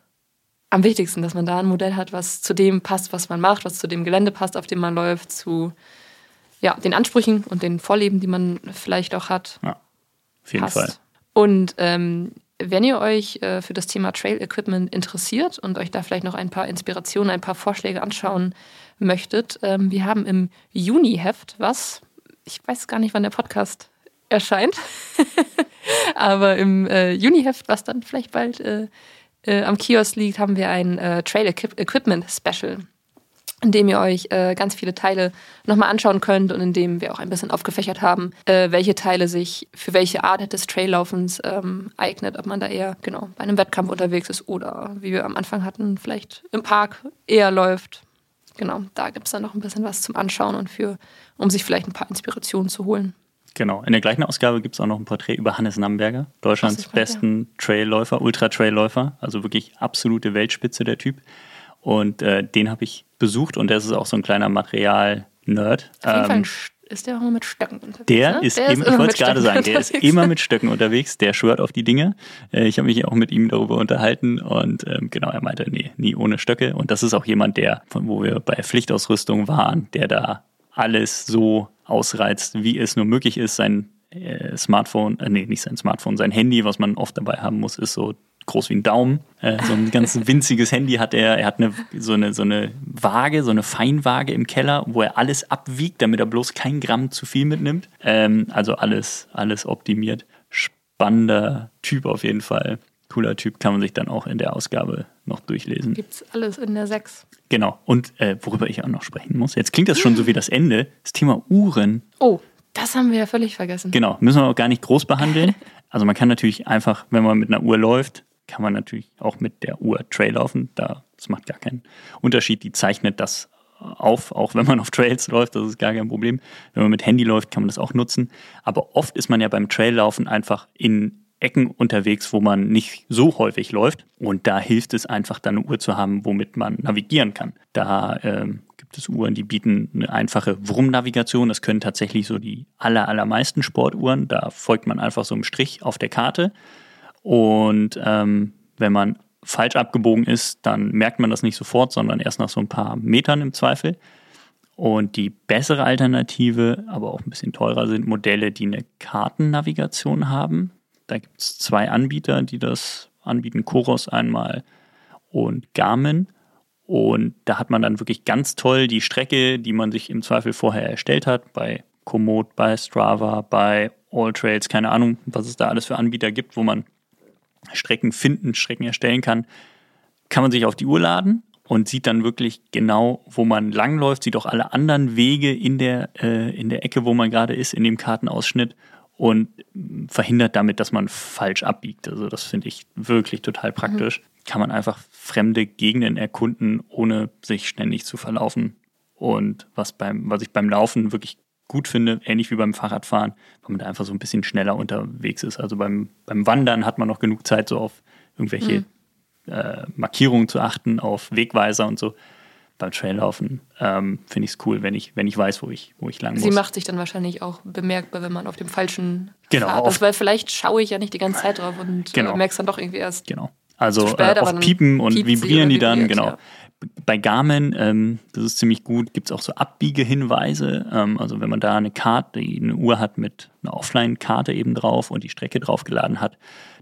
am wichtigsten, dass man da ein Modell hat, was zu dem passt, was man macht, was zu dem Gelände passt, auf dem man läuft, zu ja, den Ansprüchen und den Vorleben, die man vielleicht auch hat, ja, auf jeden passt. Fall. Und ähm, wenn ihr euch äh, für das Thema Trail Equipment interessiert und euch da vielleicht noch ein paar Inspirationen, ein paar Vorschläge anschauen möchtet, ähm, wir haben im Juni-Heft, was, ich weiß gar nicht, wann der Podcast erscheint, aber im äh, Juni-Heft, was dann vielleicht bald äh, äh, am Kiosk liegt, haben wir ein äh, Trail Equip Equipment Special in dem ihr euch äh, ganz viele Teile nochmal anschauen könnt und in dem wir auch ein bisschen aufgefächert haben, äh, welche Teile sich für welche Art des Traillaufens ähm, eignet, ob man da eher genau bei einem Wettkampf unterwegs ist oder wie wir am Anfang hatten, vielleicht im Park eher läuft. Genau, da gibt es dann noch ein bisschen was zum Anschauen und für, um sich vielleicht ein paar Inspirationen zu holen. Genau. In der gleichen Ausgabe gibt es auch noch ein Porträt über Hannes Namberger, Deutschlands besten Trailläufer, Ultra-Trailläufer, also wirklich absolute Weltspitze der Typ. Und äh, den habe ich besucht und der ist auch so ein kleiner Material-Nerd. Auf jeden Fall Ähm, ist der auch immer mit Stöcken unterwegs. Der ne? ist Der immer, ich wollte mit es gerade Stöcken sagen, der ist unterwegs. immer mit Stöcken unterwegs, der schwört auf die Dinge. Äh, Ich habe mich auch mit ihm darüber unterhalten und ähm, genau, er meinte, nee, nie ohne Stöcke. Und das ist auch jemand, der, von wo wir bei Pflichtausrüstung waren, der da alles so ausreizt, wie es nur möglich ist. Sein äh, Smartphone, äh, nee, nicht sein Smartphone, sein Handy, was man oft dabei haben muss, ist so groß wie ein Daumen. Äh, so ein ganz winziges Handy hat er. Er hat eine, so, eine, so eine Waage, so eine Feinwaage im Keller, wo er alles abwiegt, damit er bloß kein Gramm zu viel mitnimmt. Ähm, also alles, alles optimiert. Spannender Typ auf jeden Fall. Cooler Typ, kann man sich dann auch in der Ausgabe noch durchlesen. Gibt's alles in der 6. Genau. Und äh, worüber ich auch noch sprechen muss, jetzt klingt das schon so wie das Ende, das Thema Uhren. Oh, das haben wir ja völlig vergessen. Genau, müssen wir auch gar nicht groß behandeln. Also man kann natürlich einfach, wenn man mit einer Uhr läuft, kann man natürlich auch mit der Uhr Trail laufen. Da, das macht gar keinen Unterschied. Die zeichnet das auf, auch wenn man auf Trails läuft, das ist gar kein Problem. Wenn man mit Handy läuft, kann man das auch nutzen. Aber oft ist man ja beim Traillaufen einfach in Ecken unterwegs, wo man nicht so häufig läuft. Und da hilft es einfach, dann eine Uhr zu haben, womit man navigieren kann. Da ähm, Uhren, die bieten eine einfache Wurmnavigation. Das können tatsächlich so die aller, allermeisten Sportuhren. Da folgt man einfach so einem Strich auf der Karte. Und ähm, wenn man falsch abgebogen ist, dann merkt man das nicht sofort, sondern erst nach so ein paar Metern im Zweifel. Und die bessere Alternative, aber auch ein bisschen teurer, sind Modelle, die eine Kartennavigation haben. Da gibt es zwei Anbieter, die das anbieten, Koros einmal und Garmin. Und da hat man dann wirklich ganz toll die Strecke, die man sich im Zweifel vorher erstellt hat, bei Komoot, bei Strava, bei Alltrails, keine Ahnung, was es da alles für Anbieter gibt, wo man Strecken finden, Strecken erstellen kann, kann man sich auf die Uhr laden und sieht dann wirklich genau, wo man langläuft, sieht auch alle anderen Wege in der, äh, in der Ecke, wo man gerade ist, in dem Kartenausschnitt und verhindert damit, dass man falsch abbiegt. Also das finde ich wirklich total praktisch. Mhm. Kann man einfach fremde Gegenden erkunden, ohne sich ständig zu verlaufen. Und was beim, was ich beim Laufen wirklich gut finde, ähnlich wie beim Fahrradfahren, weil man da einfach so ein bisschen schneller unterwegs ist. Also beim, beim Wandern hat man noch genug Zeit, so auf irgendwelche mhm. äh, Markierungen zu achten, auf Wegweiser und so beim Traillaufen ähm, finde ich es cool, wenn ich, wenn ich weiß, wo ich, wo ich lang muss. Sie macht sich dann wahrscheinlich auch bemerkbar, wenn man auf dem falschen genau, Pfad ist, weil vielleicht schaue ich ja nicht die ganze Zeit drauf und genau. äh, merkst dann doch irgendwie erst. Genau. Also spät, äh, oft piepen und vibrieren die dann, genau. Ja. Bei Garmin, ähm, das ist ziemlich gut, gibt es auch so Abbiegehinweise. Ähm, also wenn man da eine Karte, eine Uhr hat mit einer Offline-Karte eben drauf und die Strecke draufgeladen hat,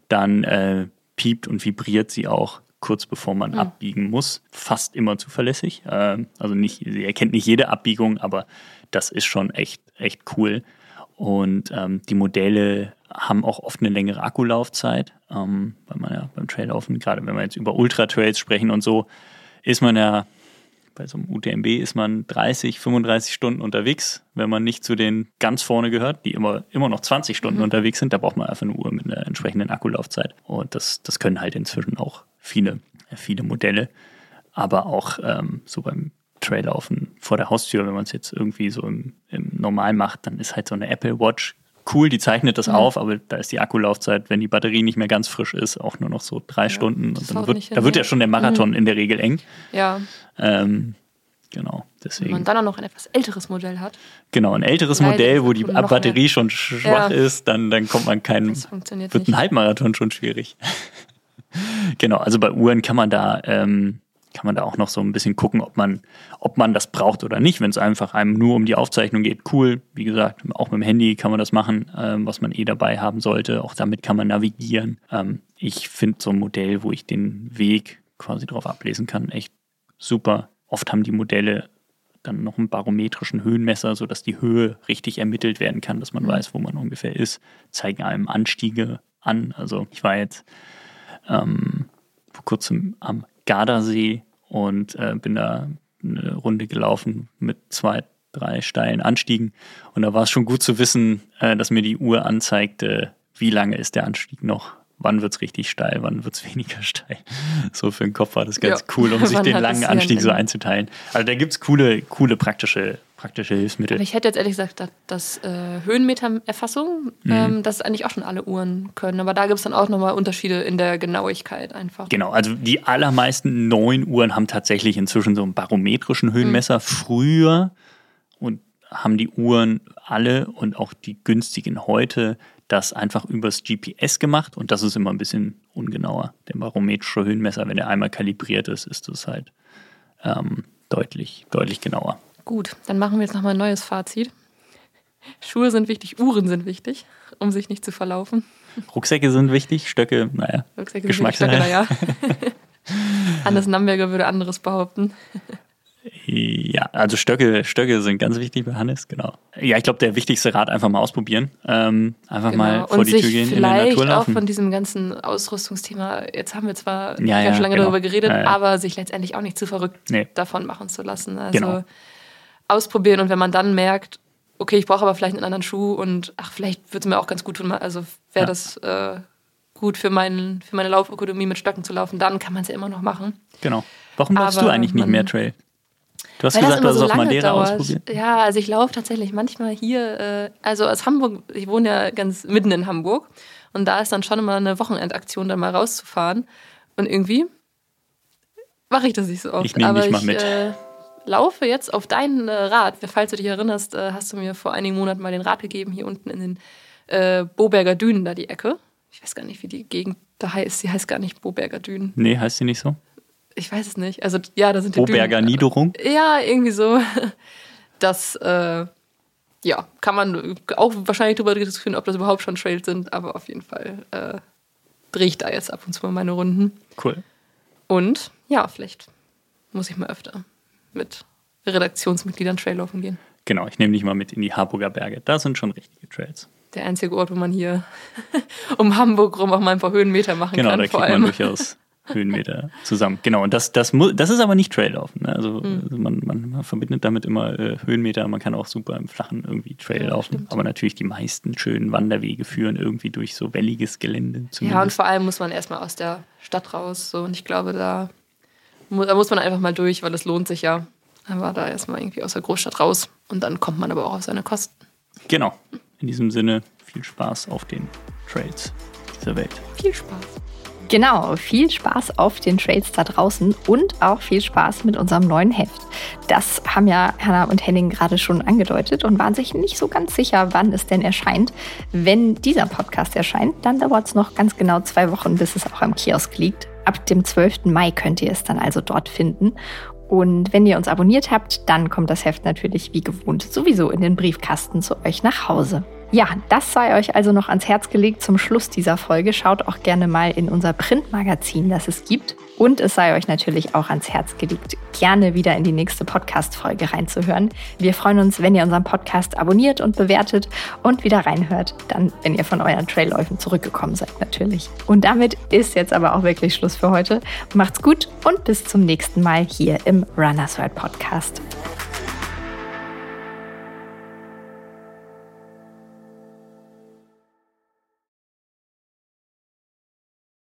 dann äh, piept und vibriert sie auch kurz bevor man mhm. abbiegen muss. Fast immer zuverlässig. Ähm, also nicht, sie erkennt nicht jede Abbiegung, aber das ist schon echt, echt cool. Und ähm, die Modelle haben auch oft eine längere Akkulaufzeit, ähm, weil man ja beim Traillaufen, gerade wenn wir jetzt über Ultra-Trails sprechen und so, ist man ja bei so einem UTMB ist man 30, 35 Stunden unterwegs, wenn man nicht zu den ganz vorne gehört, die immer, immer noch 20 Stunden mhm. unterwegs sind. Da braucht man einfach eine Uhr mit einer entsprechenden Akkulaufzeit. Und das, das können halt inzwischen auch viele, viele Modelle. Aber auch ähm, so beim Traillaufen vor der Haustür, wenn man es jetzt irgendwie so im, im Normal macht, dann ist halt so eine Apple Watch cool, die zeichnet das mhm. auf, aber da ist die Akkulaufzeit, wenn die Batterie nicht mehr ganz frisch ist, auch nur noch so drei ja, Stunden. Und dann wird, da wird ja schon der Marathon mhm. in der Regel eng. Ja. Ähm, genau, deswegen. Wenn man dann auch noch ein etwas älteres Modell hat. Genau, ein älteres Leidet Modell, wo die Batterie schon schwach ja. ist, dann, dann kommt man keinen. Das funktioniert wird nicht. ein Halbmarathon schon schwierig. genau, also bei Uhren kann man da. Ähm, kann man da auch noch so ein bisschen gucken, ob man, ob man das braucht oder nicht. Wenn es einfach einem nur um die Aufzeichnung geht, cool. Wie gesagt, auch mit dem Handy kann man das machen, ähm, was man eh dabei haben sollte. Auch damit kann man navigieren. Ähm, ich finde so ein Modell, wo ich den Weg quasi drauf ablesen kann, echt super. Oft haben die Modelle dann noch einen barometrischen Höhenmesser, sodass die Höhe richtig ermittelt werden kann, dass man mhm. weiß, wo man ungefähr ist. Zeigen einem Anstiege an. Also ich war jetzt ähm, vor kurzem am Gardasee und äh, bin da eine Runde gelaufen mit zwei, drei steilen Anstiegen. Und da war es schon gut zu wissen, äh, dass mir die Uhr anzeigte, wie lange ist der Anstieg noch. Wann wird es richtig steil, wann wird es weniger steil. So für den Kopf war das ganz ja. cool, um sich den langen Anstieg so einzuteilen. Also da gibt es coole, coole praktische praktische Hilfsmittel. Aber ich hätte jetzt ehrlich gesagt, dass, dass äh, Höhenmetererfassung, mhm. ähm, das eigentlich auch schon alle Uhren können. Aber da gibt es dann auch nochmal Unterschiede in der Genauigkeit einfach. Genau, also die allermeisten neuen Uhren haben tatsächlich inzwischen so einen barometrischen Höhenmesser. Mhm. Früher und haben die Uhren alle und auch die günstigen heute das einfach übers GPS gemacht und das ist immer ein bisschen ungenauer. Der barometrische Höhenmesser, wenn er einmal kalibriert ist, ist das halt ähm, deutlich, deutlich genauer. Gut, dann machen wir jetzt nochmal ein neues Fazit. Schuhe sind wichtig, Uhren sind wichtig, um sich nicht zu verlaufen. Rucksäcke sind wichtig, Stöcke, naja. Rucksäcke sind wichtig, Stöcke, naja. Hannes Namberger würde anderes behaupten. Ja, also Stöcke, Stöcke sind ganz wichtig bei Hannes, genau. Ja, ich glaube, der wichtigste Rat einfach mal ausprobieren. Ähm, einfach genau. mal vor und die Tür gehen, in der Natur laufen. auch von diesem ganzen Ausrüstungsthema, jetzt haben wir zwar ja, ganz ja, lange genau. darüber geredet, ja, ja. aber sich letztendlich auch nicht zu verrückt nee. davon machen zu lassen. Also genau. Ausprobieren und wenn man dann merkt, okay, ich brauche aber vielleicht einen anderen Schuh und ach, vielleicht würde es mir auch ganz gut tun, also wäre das äh, gut für, mein, für meine Laufökonomie mit Stöcken zu laufen, dann kann man es ja immer noch machen. Genau. Warum läufst du eigentlich nicht mehr Trail? Du hast gesagt, du hast so es auf Madeira dauert. ausprobiert. Ja, also ich laufe tatsächlich manchmal hier, äh, also aus Hamburg, ich wohne ja ganz mitten in Hamburg und da ist dann schon immer eine Wochenendaktion, da mal rauszufahren und irgendwie mache ich das nicht so oft. Ich nehme dich mal ich mit. Äh, laufe jetzt auf deinen äh, Rad. Falls du dich erinnerst, äh, hast du mir vor einigen Monaten mal den Rat gegeben, hier unten in den äh, Boberger Dünen, da die Ecke. Ich weiß gar nicht, wie die Gegend da heißt. Sie heißt gar nicht Boberger Dünen. Nee, heißt sie nicht so? Ich weiß es nicht. Also ja, da sind die Boberger Dünen. Niederung? Ja, irgendwie so. Das, äh, ja, kann man auch wahrscheinlich darüber diskutieren, ob das überhaupt schon Trails sind, aber auf jeden Fall äh, drehe ich da jetzt ab und zu mal meine Runden. Cool. Und ja, vielleicht muss ich mal öfter mit Redaktionsmitgliedern Traillaufen gehen. Genau, ich nehme dich mal mit in die Harburger Berge. Da sind schon richtige Trails. Der einzige Ort, wo man hier um Hamburg rum auch mal ein paar Höhenmeter machen Genau, kann. da vor kriegt man durchaus Höhenmeter zusammen. Genau, und das, das, mu- das ist aber nicht Traillaufen. Ne? Also, Hm. also man, man, man verbindet damit immer äh, Höhenmeter. Man kann auch super im Flachen irgendwie Trail Ja, laufen. stimmt. Aber natürlich die meisten schönen Wanderwege führen irgendwie durch so welliges Gelände. Ja, und Zumindest. vor allem muss man erstmal aus der Stadt raus. So. Und ich glaube, da, da muss man einfach mal durch, weil es lohnt sich ja. Aber da erstmal irgendwie aus der Großstadt raus. Und dann kommt man aber auch auf seine Kosten. genau. In diesem Sinne, viel Spaß auf den Trails dieser Welt. Viel Spaß. Genau, viel Spaß auf den Trails da draußen und auch viel Spaß mit unserem neuen Heft. Das haben ja Hannah und Henning gerade schon angedeutet und waren sich nicht so ganz sicher, wann es denn erscheint. Wenn dieser Podcast erscheint, dann dauert es noch ganz genau zwei Wochen, bis es auch am Kiosk liegt. Ab dem 12. Mai könnt ihr es dann also dort finden. Und wenn ihr uns abonniert habt, dann kommt das Heft natürlich wie gewohnt sowieso in den Briefkasten zu euch nach Hause. Ja, das sei euch also noch ans Herz gelegt zum Schluss dieser Folge. Schaut auch gerne mal in unser Printmagazin, das es gibt. Und es sei euch natürlich auch ans Herz gelegt, gerne wieder in die nächste Podcast-Folge reinzuhören. Wir freuen uns, wenn ihr unseren Podcast abonniert und bewertet und wieder reinhört. Dann, wenn ihr von euren Trailläufen zurückgekommen seid, natürlich. Und damit ist jetzt aber auch wirklich Schluss für heute. Macht's gut und bis zum nächsten Mal hier im Runners World Podcast.